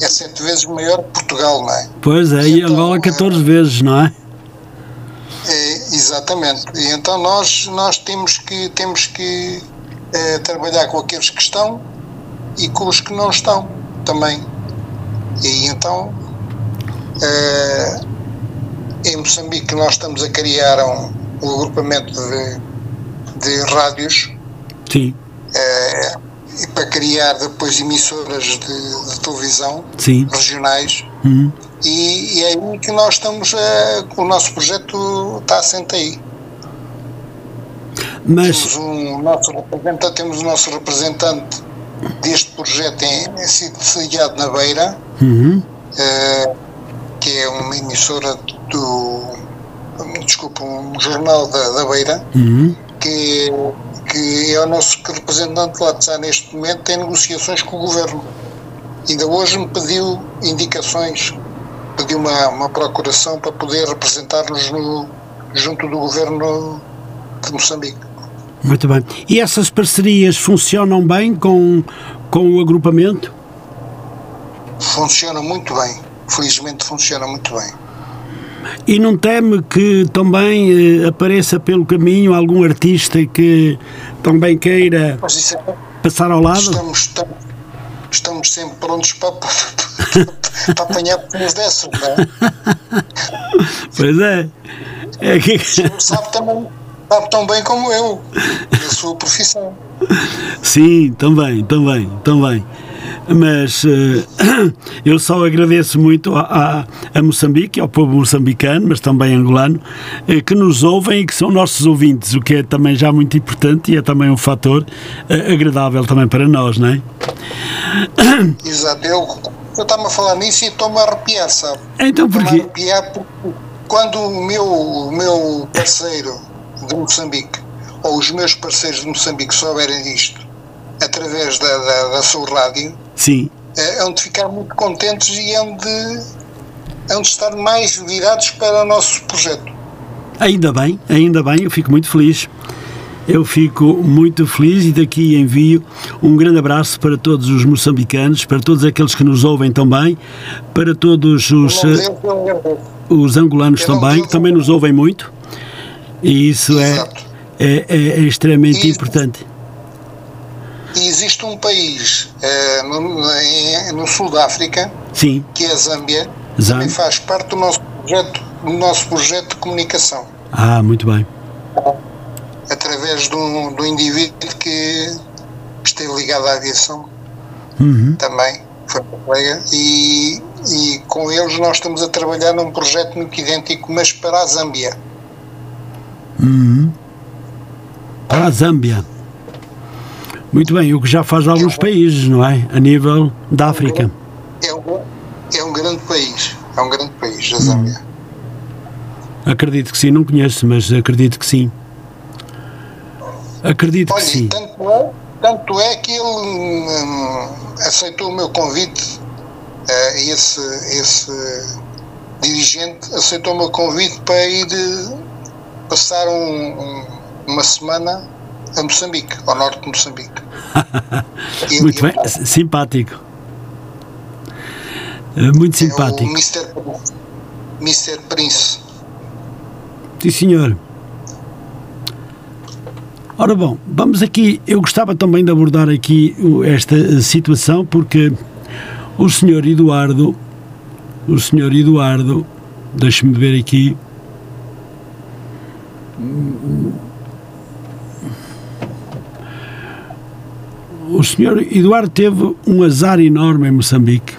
é sete vezes maior que Portugal, não é? Pois é, e, então, Angola 14 é, vezes, não é? É? Exatamente. E então nós, nós temos que, temos que é, trabalhar com aqueles que estão e com os que não estão também. E então, é, em Moçambique, nós estamos a criar um, um agrupamento de, de rádios. Sim. É, e para criar depois emissoras de, de televisão Sim. regionais. Uhum. E, e, é aí que nós estamos, a, o nosso projeto está assente aí. Mas... Temos, um nosso representante, temos o nosso representante deste projeto em, em sediado na Beira, uhum. uh, que é uma emissora do. Desculpa, um jornal da, da Beira, uhum. que, que é o nosso representante lá, está neste momento em negociações com o governo. Ainda hoje me pediu indicações, pediu uma, uma procuração para poder representar-nos junto do governo de Moçambique. Muito bem. E essas parcerias funcionam bem com, com o agrupamento? Funciona muito bem. Felizmente funciona muito bem. E não teme que também eh, apareça pelo caminho algum artista que também queira é, passar ao lado? Estamos, estamos, estamos sempre prontos para, para, para apanhar pelos desses, não é? Pois é. é que... Sabe também sabe tão bem como eu, na sua profissão. Sim, também, também, também. Mas uh, eu só agradeço muito a, a, a, Moçambique, ao povo moçambicano, mas também angolano, uh, que nos ouvem e que são nossos ouvintes, o que é também já muito importante e é também um fator uh, agradável também para nós, não é? Exato, eu, eu estava a falar nisso e estou-me a arrepiar, sabe? Então porquê? A arrepiar porque quando o meu, o meu parceiro de Moçambique ou os meus parceiros de Moçambique souberem disto através da, da, da sua rádio, Sim. é, hão de ficar muito contentes e hão de, hão de estar mais virados para o nosso projeto. Ainda bem, ainda bem, eu fico muito feliz. Eu fico muito feliz e daqui envio um grande abraço para todos os moçambicanos, para todos aqueles que nos ouvem também, para todos os, os angolanos também, que também nos ouvem muito. E isso é, é, é, é extremamente importante. E existe um país eh, no, em- no sul da África, Sim, que é a Zâmbia, que Zâmbia. também faz parte do nosso projeto, do nosso projeto de comunicação, ah, muito bem. através de um, de um indivíduo que esteve ligado à aviação Uhum. também, foi meu colega, e, e com eles nós estamos a trabalhar num projeto muito idêntico, mas para a Zâmbia. Uhum. Para a Zâmbia. Muito bem, o que já faz alguns países, não é? A nível da África. É um, é um grande país, é um grande país, a Zâmbia. Acredito que sim, não conheço, mas acredito que sim. Acredito que Olha, sim. tanto é, tanto é que ele hum, aceitou o meu convite, eh, esse, esse dirigente aceitou o meu convite para ir eh, passar um- um- uma semana a Moçambique, ao norte de Moçambique. E- Muito e- bem, simpático. Eh, Muito É o simpático. Mr. Prince. Mr. Prince. Sim, senhor. Ora bom, vamos aqui. Eu gostava também de abordar aqui esta eh, situação porque o senhor Eduardo, o senhor Eduardo, deixe-me ver aqui. O senhor Eduardo teve um azar enorme em Moçambique.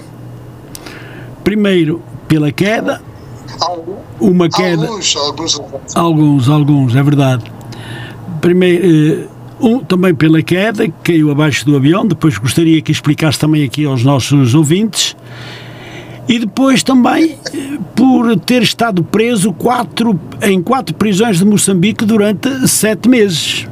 Primeiro, pela queda, uma queda. Alguns, alguns. Alguns, alguns, é verdade. Primeiro, eh, um, também pela queda, que caiu abaixo do avião, depois gostaria que explicasse também aqui aos nossos ouvintes. E depois também eh, por ter estado preso quatro, em quatro prisões de Moçambique durante sete meses.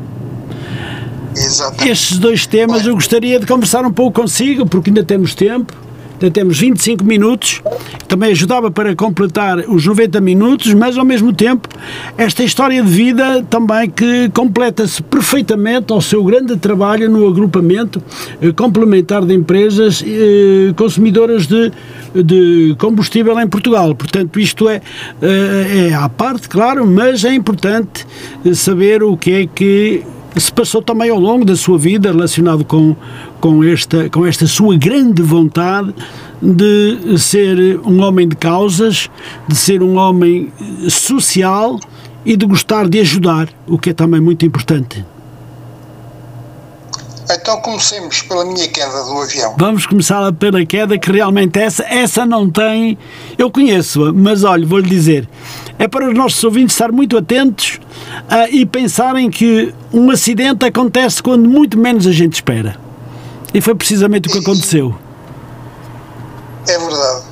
Exatamente. Estes dois temas eu gostaria de conversar um pouco consigo, porque ainda temos tempo, ainda temos 25 minutos, também ajudava para completar os 90 minutos, mas ao mesmo tempo esta história de vida também que completa-se perfeitamente ao seu grande trabalho no agrupamento eh, complementar de empresas eh, consumidoras de, de combustível em Portugal. Portanto, isto é, eh, é à parte, claro, mas é importante saber o que é que se passou também ao longo da sua vida relacionado com, com, esta, com esta sua grande vontade de ser um homem de causas, de ser um homem social e de gostar de ajudar, o que é também muito importante. Então comecemos pela minha queda do avião. Vamos começar pela queda, que realmente essa, essa não tem. Eu conheço-a, mas olha, vou-lhe dizer. É para os nossos ouvintes estar muito atentos ah, e pensarem que um acidente acontece quando muito menos a gente espera. E foi precisamente o que aconteceu. É verdade.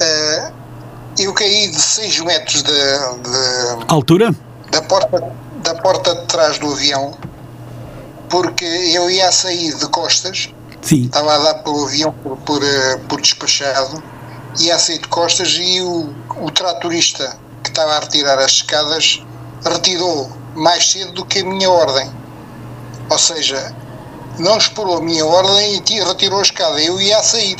Eh, eu caí de 6 metros de, de- Altura? da, porta, da porta de trás do avião, porque eu ia a sair de costas, Sim. estava a dar pelo avião por, por, eh, por despachado, ia a sair de costas e o, o tratorista que estava a retirar as escadas retirou mais cedo do que a minha ordem. Ou seja, não esperou a minha ordem e ti- retirou a escada. Eu ia a sair.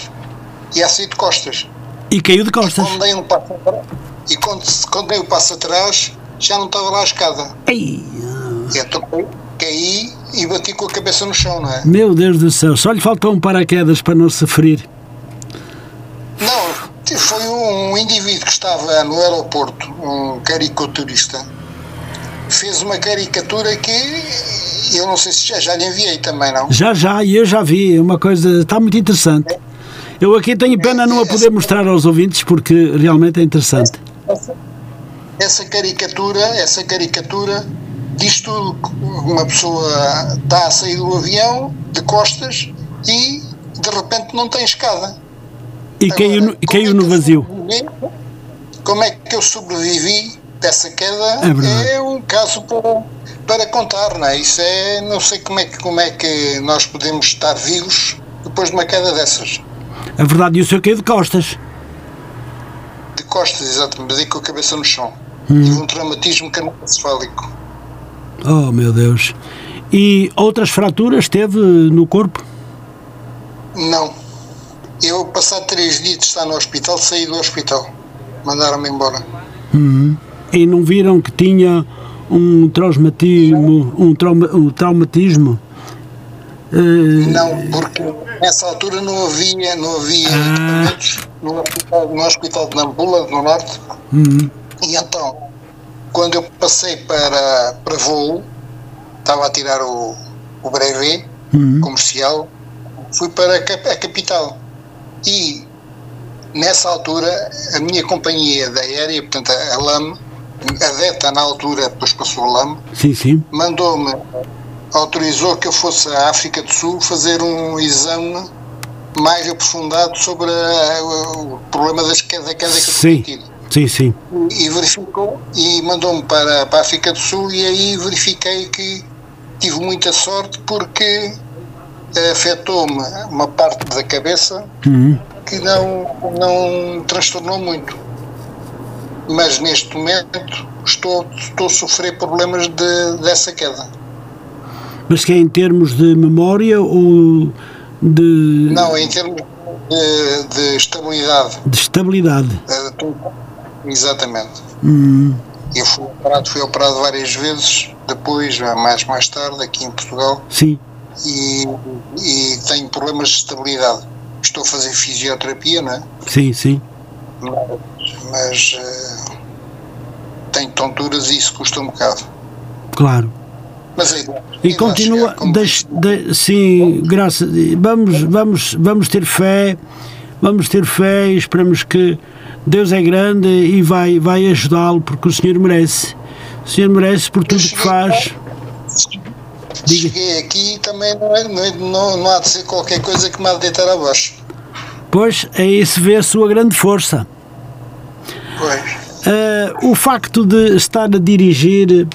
Ia a sair de costas. E caiu de E costas. quando dei um passo atrás, e quando, quando dei o passo atrás, já não estava lá a escada. Ei, E caí e bati com a cabeça no chão, não é? meu Deus do céu, só lhe faltou um paraquedas para não se ferir. Não, foi um indivíduo que estava no aeroporto, um caricaturista, fez uma caricatura que eu não sei se já, já lhe enviei também, não? Já, já, e eu já vi, é uma coisa, está muito interessante. Eu aqui tenho pena não a poder mostrar aos ouvintes porque realmente é interessante. Essa, essa caricatura, essa caricatura diz tudo. Uma pessoa está a sair do avião de costas e de repente não tem escada. E caiu no, caiu no é eu vazio. Como é que eu sobrevivi dessa queda É é, um caso para, para contar, não é? Isso é, não sei como é, que, como é que nós podemos estar vivos depois de uma queda dessas. A verdade, e o seu quê de costas? De costas, exatamente, mas com a cabeça no chão. Hum. Tive um traumatismo craneoencefálico. Oh, meu Deus. E outras fraturas teve no corpo? Não. Eu, passado três dias de estar no hospital, saí do hospital. Mandaram-me embora. Uhum. E não viram que tinha um traumatismo, um, trauma, um traumatismo? Eh, Não, porque nessa altura não havia, não havia Ah. equipamentos no hospital, no hospital de Nampula, no Norte. uhum. E então, quando eu passei para, para voo, estava a tirar o, o brevet Uhum. comercial, fui para a, cap- a capital. E nessa altura, a minha companhia da aérea, portanto a LAM, a DETA na altura, depois passou a LAM, mandou-me, autorizou que eu fosse à África do Sul fazer um exame mais aprofundado sobre a- o problema das da queda que eu tinha tido. Sim, sim. E verificou e mandou-me para, para a África do Sul e aí verifiquei que tive muita sorte porque afetou-me uma parte da cabeça Uhum. que não, não transtornou muito. Mas neste momento estou, estou a sofrer problemas de, dessa queda. Mas que é em termos de memória ou de, Não, em termos de, de estabilidade. de estabilidade? tu- Exatamente. Hum, Eu fui operado, fui operado várias vezes, depois, mais, mais tarde, aqui em Portugal, sim. e, e tenho problemas de estabilidade. Estou a fazer fisioterapia, não é? Sim, sim. Mas eh, tenho tonturas e isso custa um bocado. Claro. Mas aí, E continua, deixe- de- sim, graças, vamos, vamos, vamos ter fé, vamos ter fé e esperamos que Deus é grande e vai, vai ajudá-lo porque o Senhor merece. O Senhor merece por tudo que faz. Diga. Cheguei aqui e também não, é, não, é- não, não há de ser qualquer coisa que me há de deitar abaixo. Pois, aí se vê a sua grande força. Pois. Eh, o facto de estar a dirigir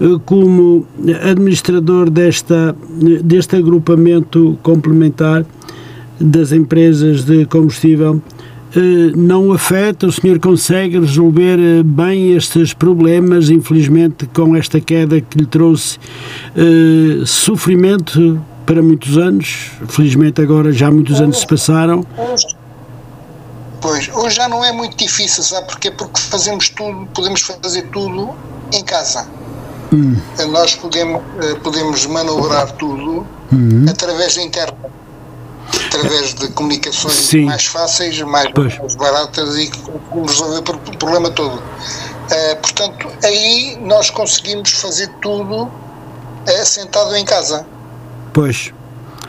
eh, como administrador desta, deste agrupamento complementar das empresas de combustível não afeta, o senhor consegue resolver eh, bem estes problemas, infelizmente com esta queda que lhe trouxe eh, sofrimento para muitos anos, felizmente agora já muitos anos se passaram, Hoje, pois, hoje já não é muito difícil, sabe porquê? Porque fazemos tudo, podemos fazer tudo em casa. Hum. Nós podemos, eh, podemos manobrar tudo Uhum. através da internet. Através de comunicações Sim. mais fáceis, mais, baratas e resolver o pro- o problema todo. Eh, portanto, aí nós conseguimos fazer tudo eh, sentado em casa. Pois,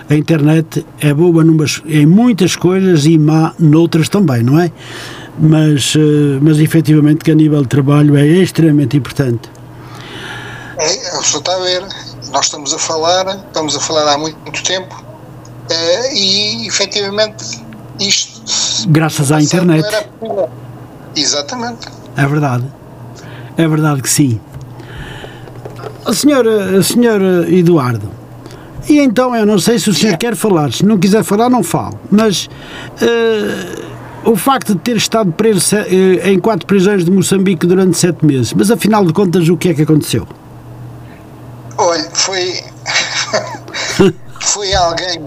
a internet é boa numas, em muitas coisas e má noutras também, não é? Mas, eh, mas efetivamente que a nível de trabalho é extremamente importante. É, o senhor está a ver, nós estamos a falar, estamos a falar há muito tempo eh, e efetivamente isto Graças à internet. era. Exatamente. É verdade. É verdade que sim. A senhora, a senhora Eduardo, e então eu não sei se o senhor quer falar, se não quiser falar, não falo, mas eh, o facto de ter estado preso eh, em quatro prisões de Moçambique durante sete meses, mas afinal de contas, o que é que aconteceu? Olha, foi foi alguém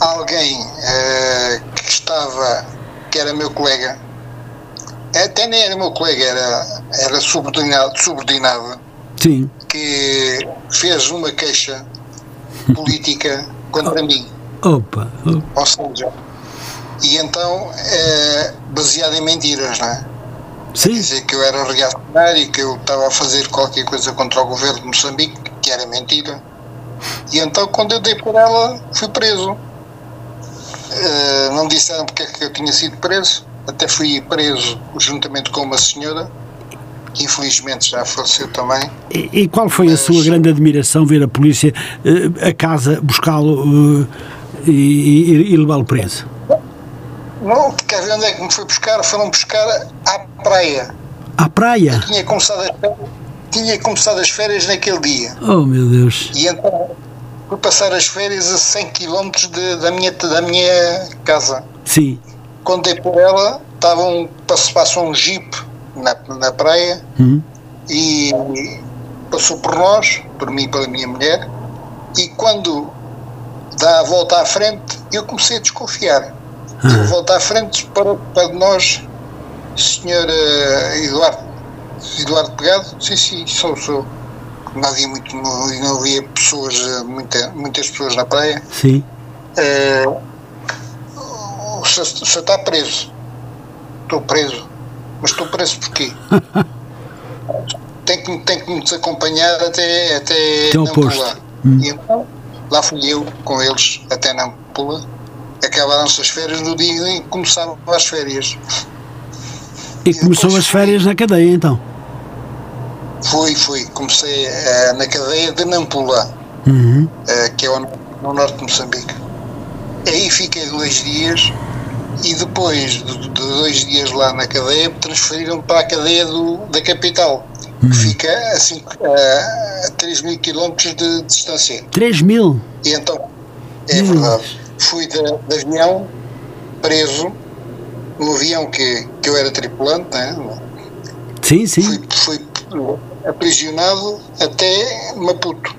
alguém eh, que estava que era meu colega até nem era meu colega era era subordinado subordinado Sim, que fez uma queixa política contra mim opa, opa. ou seja e então eh, baseado em mentiras não é? sim, dizer que eu era reacionário e que eu estava a fazer qualquer coisa contra o governo de Moçambique, que era mentira. E então, quando eu dei por ela, fui preso. Eh, não disseram porque é que eu tinha sido preso, até fui preso juntamente com uma senhora, que infelizmente já faleceu também. E, e qual foi a Mas- sua grande admiração ver a polícia eh, a casa buscá-lo eh, e, e- e levá-lo preso? Não, quer ver onde é que me foi buscar? Foram buscar à praia. À praia? Tinha começado as férias, tinha começado as férias naquele dia. Oh, meu Deus. E então fui passar as férias a 100 km de, da, minha, da minha casa. Sim. Quando dei por ela, estava um, pass- passou um jeep na, na praia Hum. e passou por nós, por mim e pela minha mulher, e quando dá a volta à frente, eu comecei a desconfiar. Deu a volta à frente para, para nós, senhor Eduardo, Eduardo Pegado, sim, sim, sou, sou. Não havia, muito, não, não havia pessoas, eh, muita, muitas pessoas na praia. Sim. O senhor o senhor está preso. Estou preso. Mas estou preso porquê? tem, que, tem que nos acompanhar até, até Até Nampula. posto. Hum. E então, lá fui eu com eles até Nampula. Acabaram-se as férias no dia em que começaram as férias. E começou as férias na cadeia, então. Fui, fui. Comecei eh, na cadeia de Nampula. Uhum. eh, que é no norte de Moçambique. Aí fiquei dois dias e depois de, dois dias lá na cadeia me transferiram para a cadeia do, da capital, que fica a, cinco, a, a 3 mil quilómetros de distância. 3 mil. E então, é Hum. verdade, fui de, de avião preso, no avião que, que eu era tripulante, né? Sim, sim. fui, fui aprisionado até Maputo.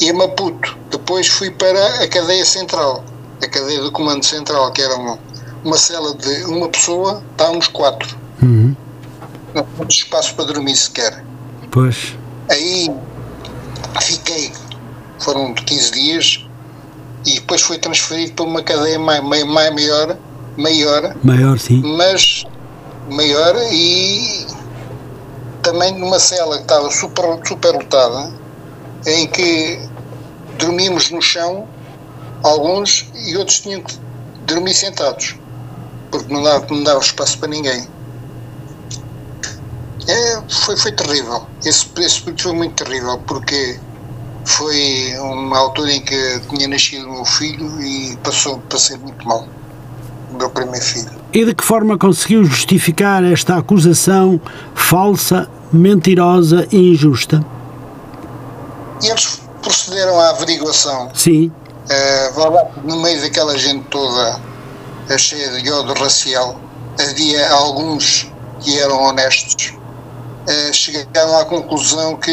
E a Maputo, depois fui para a cadeia central, a cadeia do comando central, que era uma, uma cela de uma pessoa, estávamos quatro. Uhum. Não tínhamos espaço para dormir sequer. Pois. Aí fiquei, foram 15 dias, e depois fui transferido para uma cadeia mai, mai, mai maior, maior, Maior, sim. mas maior e também numa cela que estava super, super lotada, em que dormimos no chão, alguns, e outros tinham que dormir sentados, porque não dava, não dava espaço para ninguém. É, foi, foi terrível. Esse, esse período foi muito terrível, porque foi uma altura em que tinha nascido o meu filho e passou, passei muito mal. O meu primeiro filho. E de que forma conseguiu justificar esta acusação falsa, mentirosa e injusta? E eles procederam à averiguação. Sim. Lá, no meio daquela gente toda cheia de ódio racial, havia alguns que eram honestos. Eh, chegaram à conclusão que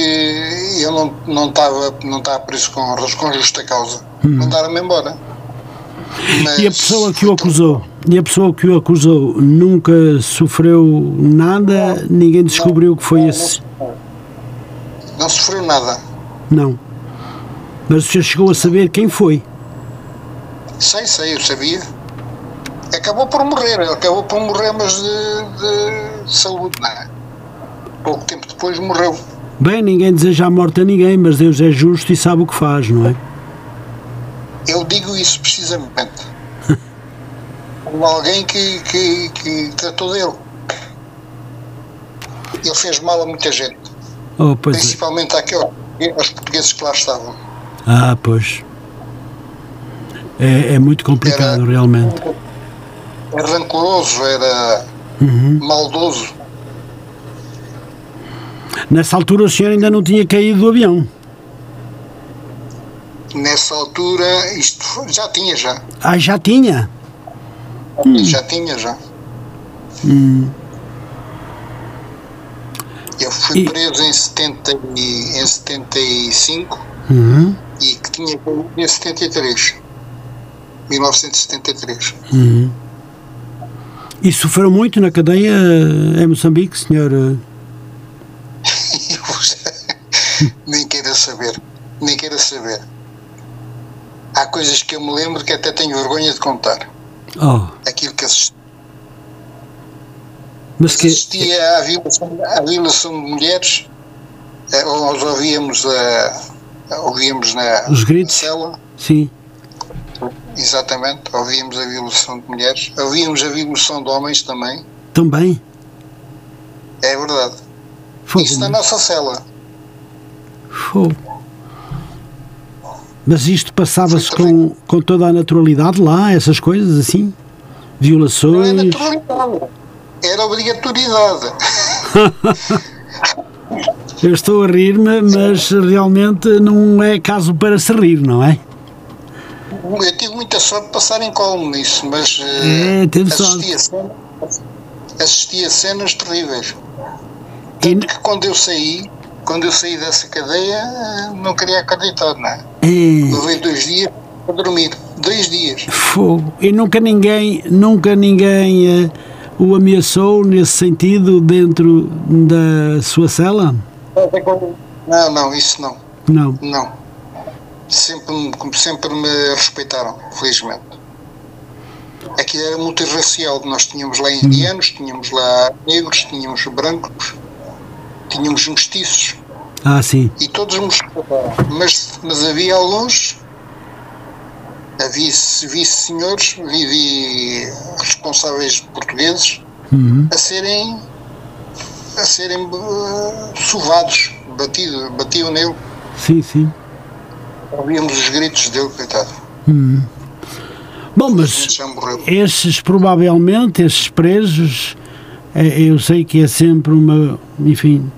eu não, não, estava, não estava preso com, com justa causa. Mandaram-me embora. Mas E a pessoa que o acusou? E a pessoa que o acusou nunca sofreu nada? Ninguém descobriu que foi não, esse? Não sofreu nada. Não. Mas você chegou a saber quem foi? Sei, sei, eu sabia. Acabou por morrer, ele acabou por morrer, mas de, de saúde, não é? Pouco tempo depois morreu. Bem, ninguém deseja a morte a ninguém, mas Deus é justo e sabe o que faz, não é? Eu digo isso precisamente. Como alguém que, que, que tratou dele. Ele fez mal a muita gente, Oh, é. principalmente àqueles, aos portugueses que lá estavam. Ah, pois. É, é muito complicado, Era- realmente. Era rancoroso, era Uhum. maldoso. Nessa altura o senhor ainda não tinha caído do avião. Nessa altura, isto já tinha, já. Ah, já tinha? Já tinha, já. Eu fui E- preso em, 70 e, em 75 Uhum. e que tinha em 73. 1973. Uhum. E sofreu muito na cadeia em Moçambique, senhor? Eu nem queira saber, nem queira saber. Há coisas que eu me lembro que até tenho vergonha de contar. Oh, Aquilo que assisti, mas que. assistia à violação, à violação de mulheres, eh, nós ouvíamos, a, ouvíamos na, Os gritos? na cela, Sim. exatamente, ouvíamos a violação de mulheres, ouvíamos a violação de homens também, Também? é verdade. Fogo. Isso na nossa cela. Fogo. Mas isto passava-se com, com toda a naturalidade lá, essas coisas assim? Não é Violações? naturalidade, era obrigatoriedade. Eu estou a rir-me, mas realmente não é caso para se rir, não é? Eu tive muita sorte de passar em colmo nisso, mas É, eh, teve assisti, a sorte. cenas, assisti a cenas terríveis. E, Tanto que quando eu saí, quando eu saí dessa cadeia, não queria acreditar, não é? Levei dois dias para dormir. Dois dias. fogo. E nunca ninguém, nunca ninguém eh, o ameaçou nesse sentido dentro da sua cela? Não, não, isso não. Não. Não. Sempre, me- sempre me respeitaram, felizmente. Aquilo era multirracial. Nós tínhamos lá indianos, tínhamos lá negros, tínhamos brancos, tínhamos mestiços Ah, sim. e todos me. Mas, mas havia ao longe, havia vice-senhores, vi, responsáveis portugueses Uhum. a serem a serem eh, sovados, batido, batiam nele. Sim, sim. Ouvíamos os gritos dele, coitado. Uhum. Bom, mas esses provavelmente, esses presos, eh, eu sei que é sempre uma, enfim,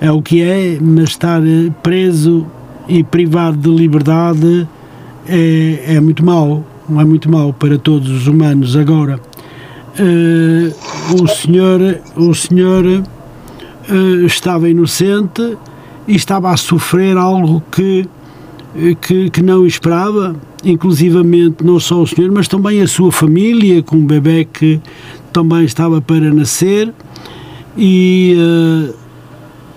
é o que é, mas estar eh, preso e privado de liberdade é, é muito mau, é muito mau para todos os humanos. Agora, eh, o senhor, o senhor eh, estava inocente e estava a sofrer algo que que, que não esperava, inclusivamente não só o senhor, mas também a sua família, com um bebê que também estava para nascer. E eh,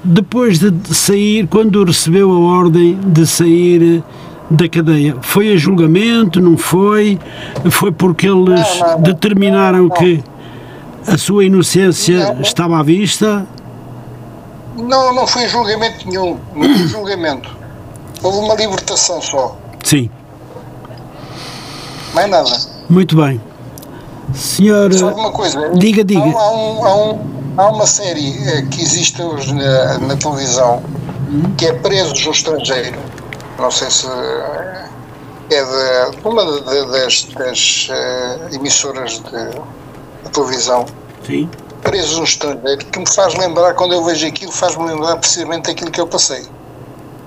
depois de sair, quando recebeu a ordem de sair da cadeia, foi a julgamento, não foi? Foi porque eles Não, não, determinaram não. que a sua inocência estava à vista? Não, não foi julgamento nenhum. Não foi julgamento. Houve uma libertação só. Sim, Mais nada. muito bem. Senhor, Só uma coisa. diga, diga. Há, um- há um- há um- há uma série eh, que existe hoje na, na televisão que é Presos no Estrangeiro. Não sei se eh, é de, uma das, das, eh, emissoras de, de televisão. sim. Presos no Estrangeiro, que me faz lembrar, quando eu vejo aquilo, faz-me lembrar precisamente aquilo que eu passei.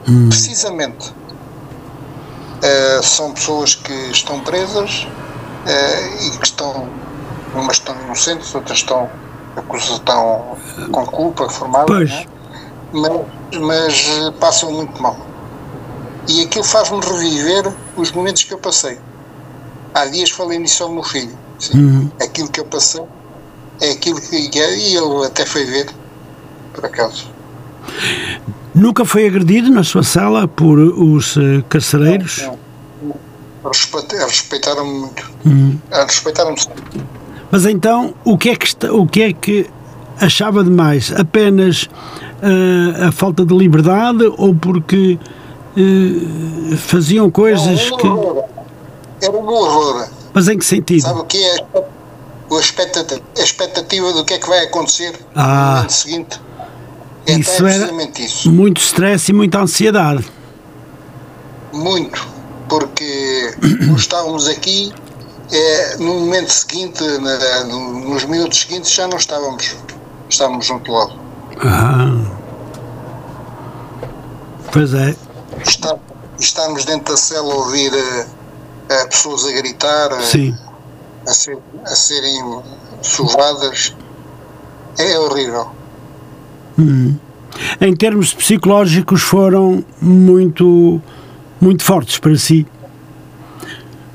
Hum. Precisamente. Eh, são pessoas que estão presas eh, e que estão, umas estão inocentes, outras estão, acusas- estão com culpa formada, Pois. né? mas, mas eh, passam muito mal. E aquilo faz-me reviver os momentos que eu passei. Há dias falei nisso ao meu filho. Uhum. Aquilo que eu passei é aquilo que é, e ele até foi ver, por acaso. Nunca foi agredido na sua cela por os eh, carcereiros? Respeite- Respeitaram-me muito. Uhum. Ah, Respeitaram-me sempre. Mas então, o que é que, está, o que, é que achava de mais? Apenas eh, a falta de liberdade ou porque eh, faziam coisas Era um que. horror. Era um horror. Mas em que sentido? Sabe o que é a expectativa, a expectativa do que é que vai acontecer no Ah. momento seguinte? Então Isso é era- isso. Muito stress e muita ansiedade. Muito. Porque estávamos aqui, é, no momento seguinte, na- no- nos minutos seguintes, já não estávamos. Estávamos junto lado. Ah. Pois é. Está, estarmos dentro da cela a ouvir eh, eh, pessoas a gritar, eh, Sim. a, ser- a serem sovadas, é horrível. Uhum. Em termos psicológicos foram muito, muito fortes para si.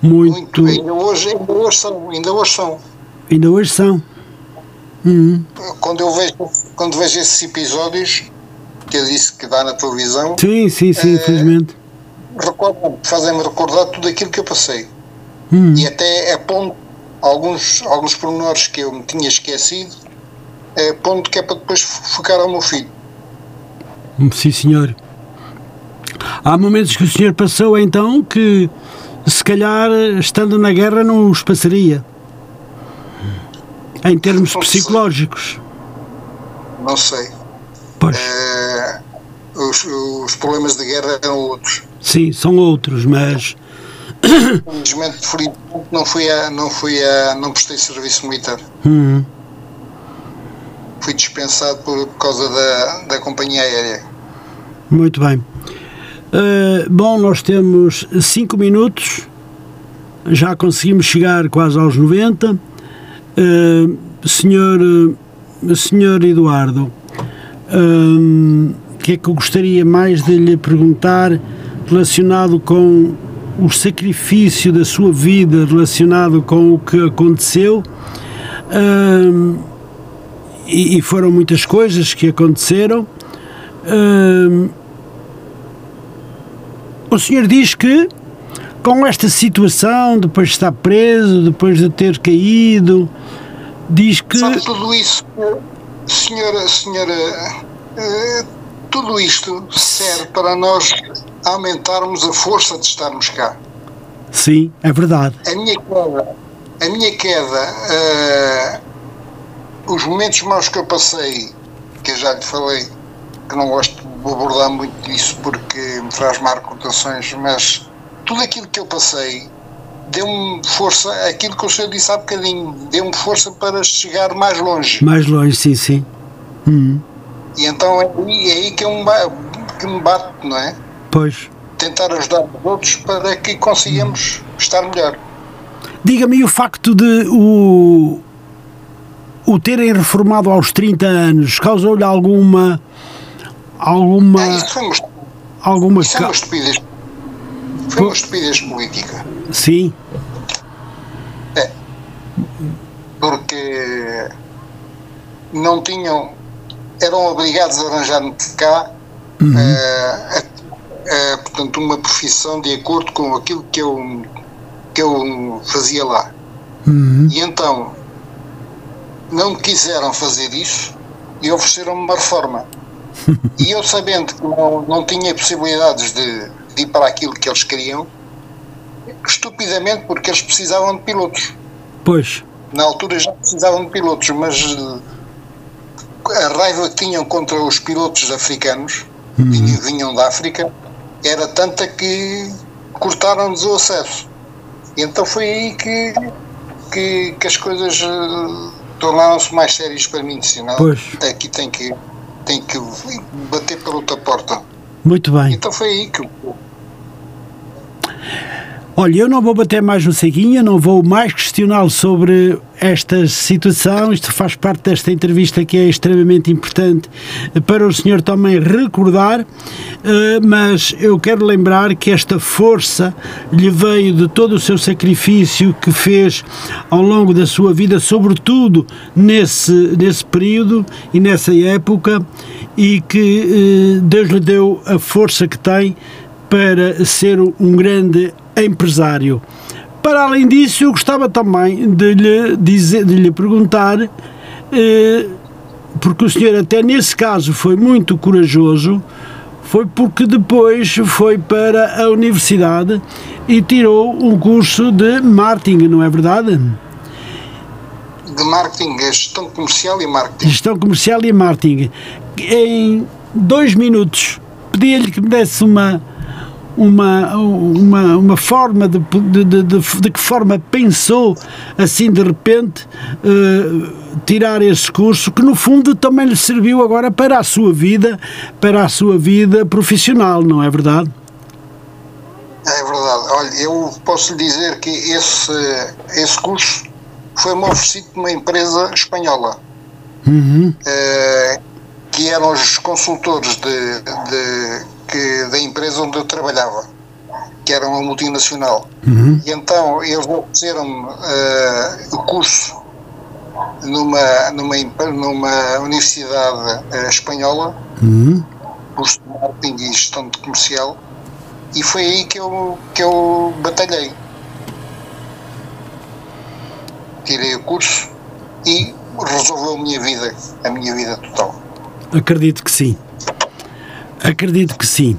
Muito. Muito. Ainda hoje, ainda hoje são. Ainda hoje são. Ainda hoje são. Uhum. Quando eu vejo, quando vejo esses episódios que eu disse que dá na televisão, Sim, sim, sim, Eh, infelizmente. fazem-me recordar tudo aquilo que eu passei. Uhum. E até é ponto alguns, alguns pormenores que eu me tinha esquecido, é ponto que é para depois focar ao meu filho. Sim, senhor. Há momentos que o senhor passou então que se calhar estando na guerra não os passaria. Em termos Não sei. psicológicos. Não sei. Pois, Eh, os, os problemas de guerra eram outros. sim, são outros, mas Felizmente, felizmente não fui a, não fui a, não prestei serviço militar. hum, Fui dispensado por, por causa da, da companhia aérea. Muito bem. Uh, bom, nós temos 5 minutos, já conseguimos chegar quase aos 90. Uh, senhor, senhor Eduardo, o que é que eu gostaria mais de lhe perguntar relacionado com o sacrifício da sua vida, relacionado com o que aconteceu? e, e, foram muitas coisas que aconteceram. O senhor diz que com esta situação, depois de estar preso, depois de ter caído, diz que. Sabe tudo isso, senhora, senhora, uh, tudo isto serve para nós aumentarmos a força de estarmos cá. Sim, é verdade. A minha queda, a minha queda, uh, os momentos maus que eu passei, que eu já lhe falei, que não gosto de abordar muito disso porque me traz má reputações, mas tudo aquilo que eu passei deu-me força, aquilo que o senhor disse há bocadinho, deu-me força para chegar mais longe. Mais longe, sim, sim. Uhum. E então é aí, é aí que, eu me, que me bate, não é? Pois. Tentar ajudar os outros para que consigamos estar melhor. Diga-me o facto de o, o terem reformado aos 30 anos causou-lhe alguma. Alguma. Ah, isso foi uma, alguma isso é uma estupidez. Foi uma estupidez política. Sim. É. Porque não tinham. eram obrigados a arranjar-me cá uhum. uh, uh, portanto, uma profissão de acordo com aquilo que eu, que eu fazia lá. Uhum. E então não quiseram fazer isso e ofereceram-me uma reforma. e eu sabendo que não, não tinha possibilidades de, de ir para aquilo que eles queriam, estupidamente porque eles precisavam de pilotos. Pois. Na altura já precisavam de pilotos, mas eh, a raiva que tinham contra os pilotos africanos, uhum. que vinham da África, era tanta que cortaram-nos o acesso. Então foi aí que, que, que as coisas uh, tornaram-se mais sérias para mim. Senão, pois. aqui tem que, tem que bater para outra porta. Muito bem. Então foi aí que Olha, eu não vou bater mais no ceguinha, não vou mais questioná-lo sobre esta situação. Isto faz parte desta entrevista que é extremamente importante para o senhor também recordar, eh, mas eu quero lembrar que esta força lhe veio de todo o seu sacrifício que fez ao longo da sua vida, sobretudo nesse, nesse período e nessa época, e que eh, Deus lhe deu a força que tem para ser um grande empresário. Para além disso, eu gostava também de lhe, dizer, de lhe perguntar, eh, porque o senhor até nesse caso foi muito corajoso, foi porque depois foi para a universidade e tirou um curso de marketing, não é verdade? De marketing, gestão comercial e marketing. Gestão comercial e marketing. Em dois minutos, pedia-lhe que me desse uma uma, uma, uma forma de, de, de, de, que forma pensou assim de repente uh, tirar esse curso que no fundo também lhe serviu agora para a sua vida para a sua vida profissional não é verdade é verdade olha eu posso lhe dizer que esse esse curso foi-me oferecido por uma empresa espanhola uhum. uh, que eram os consultores de, de que, da empresa onde eu trabalhava, que era uma multinacional. Uhum. E então eles ofereceram-me uh, o curso numa, numa, numa universidade uh, espanhola, uhum. curso de marketing e gestão de comercial, e foi aí que eu, que eu batalhei. Tirei o curso e resolveu a minha vida, a minha vida total. Acredito que sim. Acredito que sim.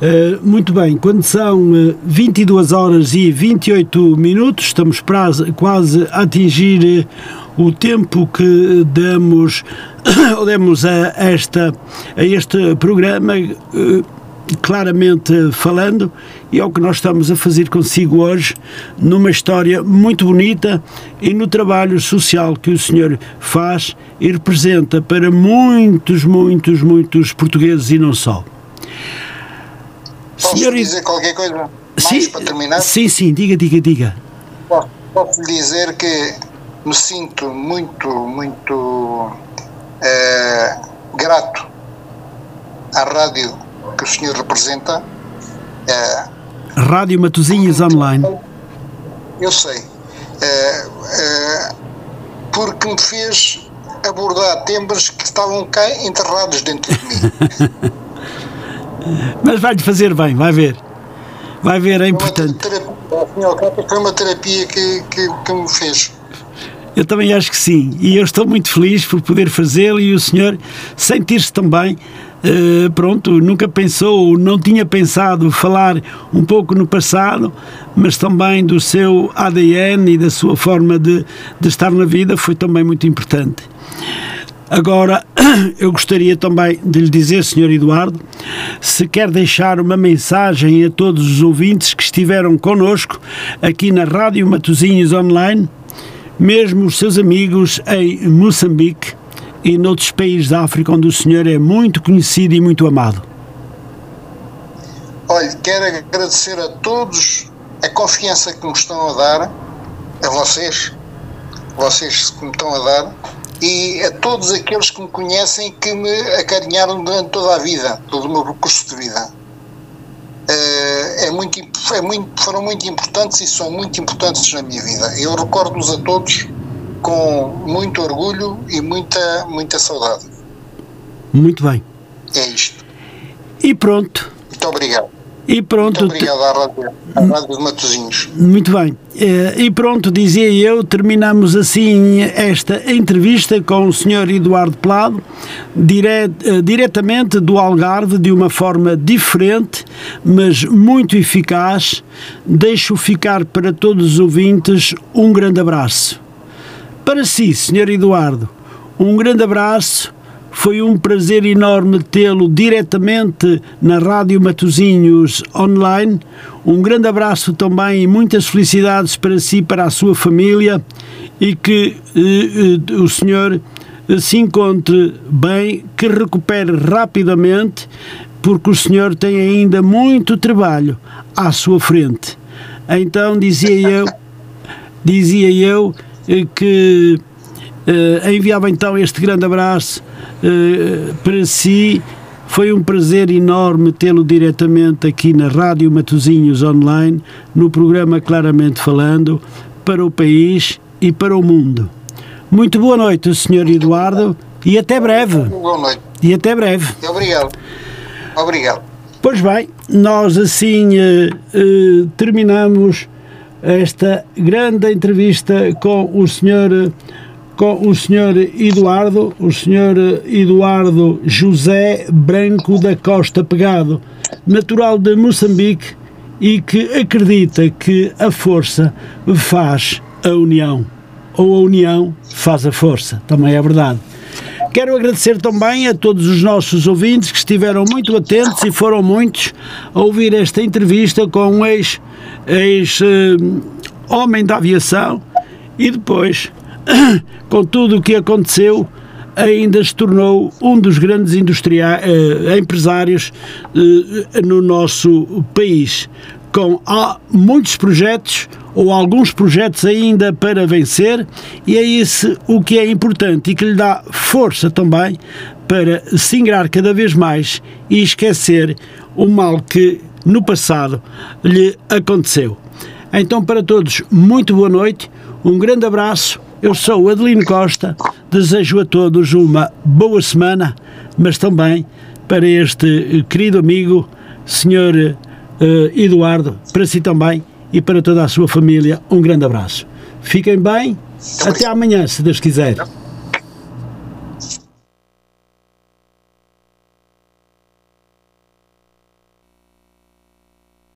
Uh, muito bem, quando são uh, eh, 22 horas e 28 minutos, estamos quase a atingir uh, o tempo que damos, demos a, esta, a este programa, claramente falando, e é o que nós estamos a fazer consigo hoje, numa história muito bonita e no trabalho social que o senhor faz e representa para muitos, muitos, muitos portugueses e não só. Posso senhor... dizer qualquer coisa mais sim, para terminar? Sim, sim, diga, diga, diga. Posso, posso dizer que me sinto muito, muito é, grato à rádio que o senhor representa. É, rádio Matozinhas Online. Eu sei. É, é, porque me fez abordar temas que estavam cá enterrados dentro de mim. Mas vai-lhe fazer bem, vai ver. Vai ver, é importante. Foi uma terapia que, que, que me fez. Eu também acho que sim. E eu estou muito feliz por poder fazê-lo e o senhor sentir-se também. Uh, pronto, nunca pensou, não tinha pensado falar um pouco no passado, mas também do seu ADN e da sua forma de, de estar na vida foi também muito importante. Agora, eu gostaria também de lhe dizer, Sr. Eduardo, se quer deixar uma mensagem a todos os ouvintes que estiveram connosco aqui na Rádio Matozinhos Online, mesmo os seus amigos em Moçambique e noutros países da África onde o senhor é muito conhecido e muito amado. Olha, quero agradecer a todos a confiança que me estão a dar, a vocês, vocês que me estão a dar, e a todos aqueles que me conhecem que me acarinharam durante toda a vida, todo o meu percurso de vida. Eh, é muito, é muito, foram muito importantes e são muito importantes na minha vida. Eu recordo-os a todos com muito orgulho e muita, muita saudade. Muito bem. É isto. E pronto. Muito obrigado. E pronto. Muito obrigado à Rádio, à Rádio de Matosinhos. Muito bem. Eh, e pronto, dizia eu, terminamos assim esta entrevista com o Sr. Eduardo Plado, dire, eh, diretamente do Algarve, de uma forma diferente, mas muito eficaz. Deixo ficar para todos os ouvintes um grande abraço. Para si, Sr. Eduardo, um grande abraço foi um prazer enorme tê-lo diretamente na Rádio Matozinhos Online. Um grande abraço também e muitas felicidades para si e para a sua família e que eh, eh, o senhor eh, se encontre bem, que recupere rapidamente, porque o senhor tem ainda muito trabalho à sua frente. Então dizia eu, dizia eu que eh, enviava então este grande abraço eh, para si. Foi um prazer enorme tê-lo diretamente aqui na Rádio Matozinhos Online, no programa Claramente Falando, para o país e para o mundo. Muito boa noite, Sr. Eduardo, e até breve. Boa noite. E até breve. Obrigado. Obrigado. Pois bem, nós assim eh, eh, terminamos esta grande entrevista com o Sr com o senhor Eduardo, o senhor Eduardo José Branco da Costa Pegado, natural de Moçambique e que acredita que a força faz a união, ou a união faz a força, também é verdade. Quero agradecer também a todos os nossos ouvintes que estiveram muito atentos e foram muitos a ouvir esta entrevista com um ex-homem ex, uh, da aviação e depois com tudo o que aconteceu, ainda se tornou um dos grandes industriais, eh, empresários eh, no nosso país, com muitos projetos ou alguns projetos ainda para vencer, e é isso o que é importante e que lhe dá força também para se ingrar cada vez mais e esquecer o mal que no passado lhe aconteceu. Então, para todos, muito boa noite, um grande abraço eu sou Adelino Costa, desejo a todos uma boa semana, mas também para este querido amigo, Sr. Uh, Eduardo, para si também e para toda a sua família, um grande abraço. Fiquem bem, até amanhã, se Deus quiser.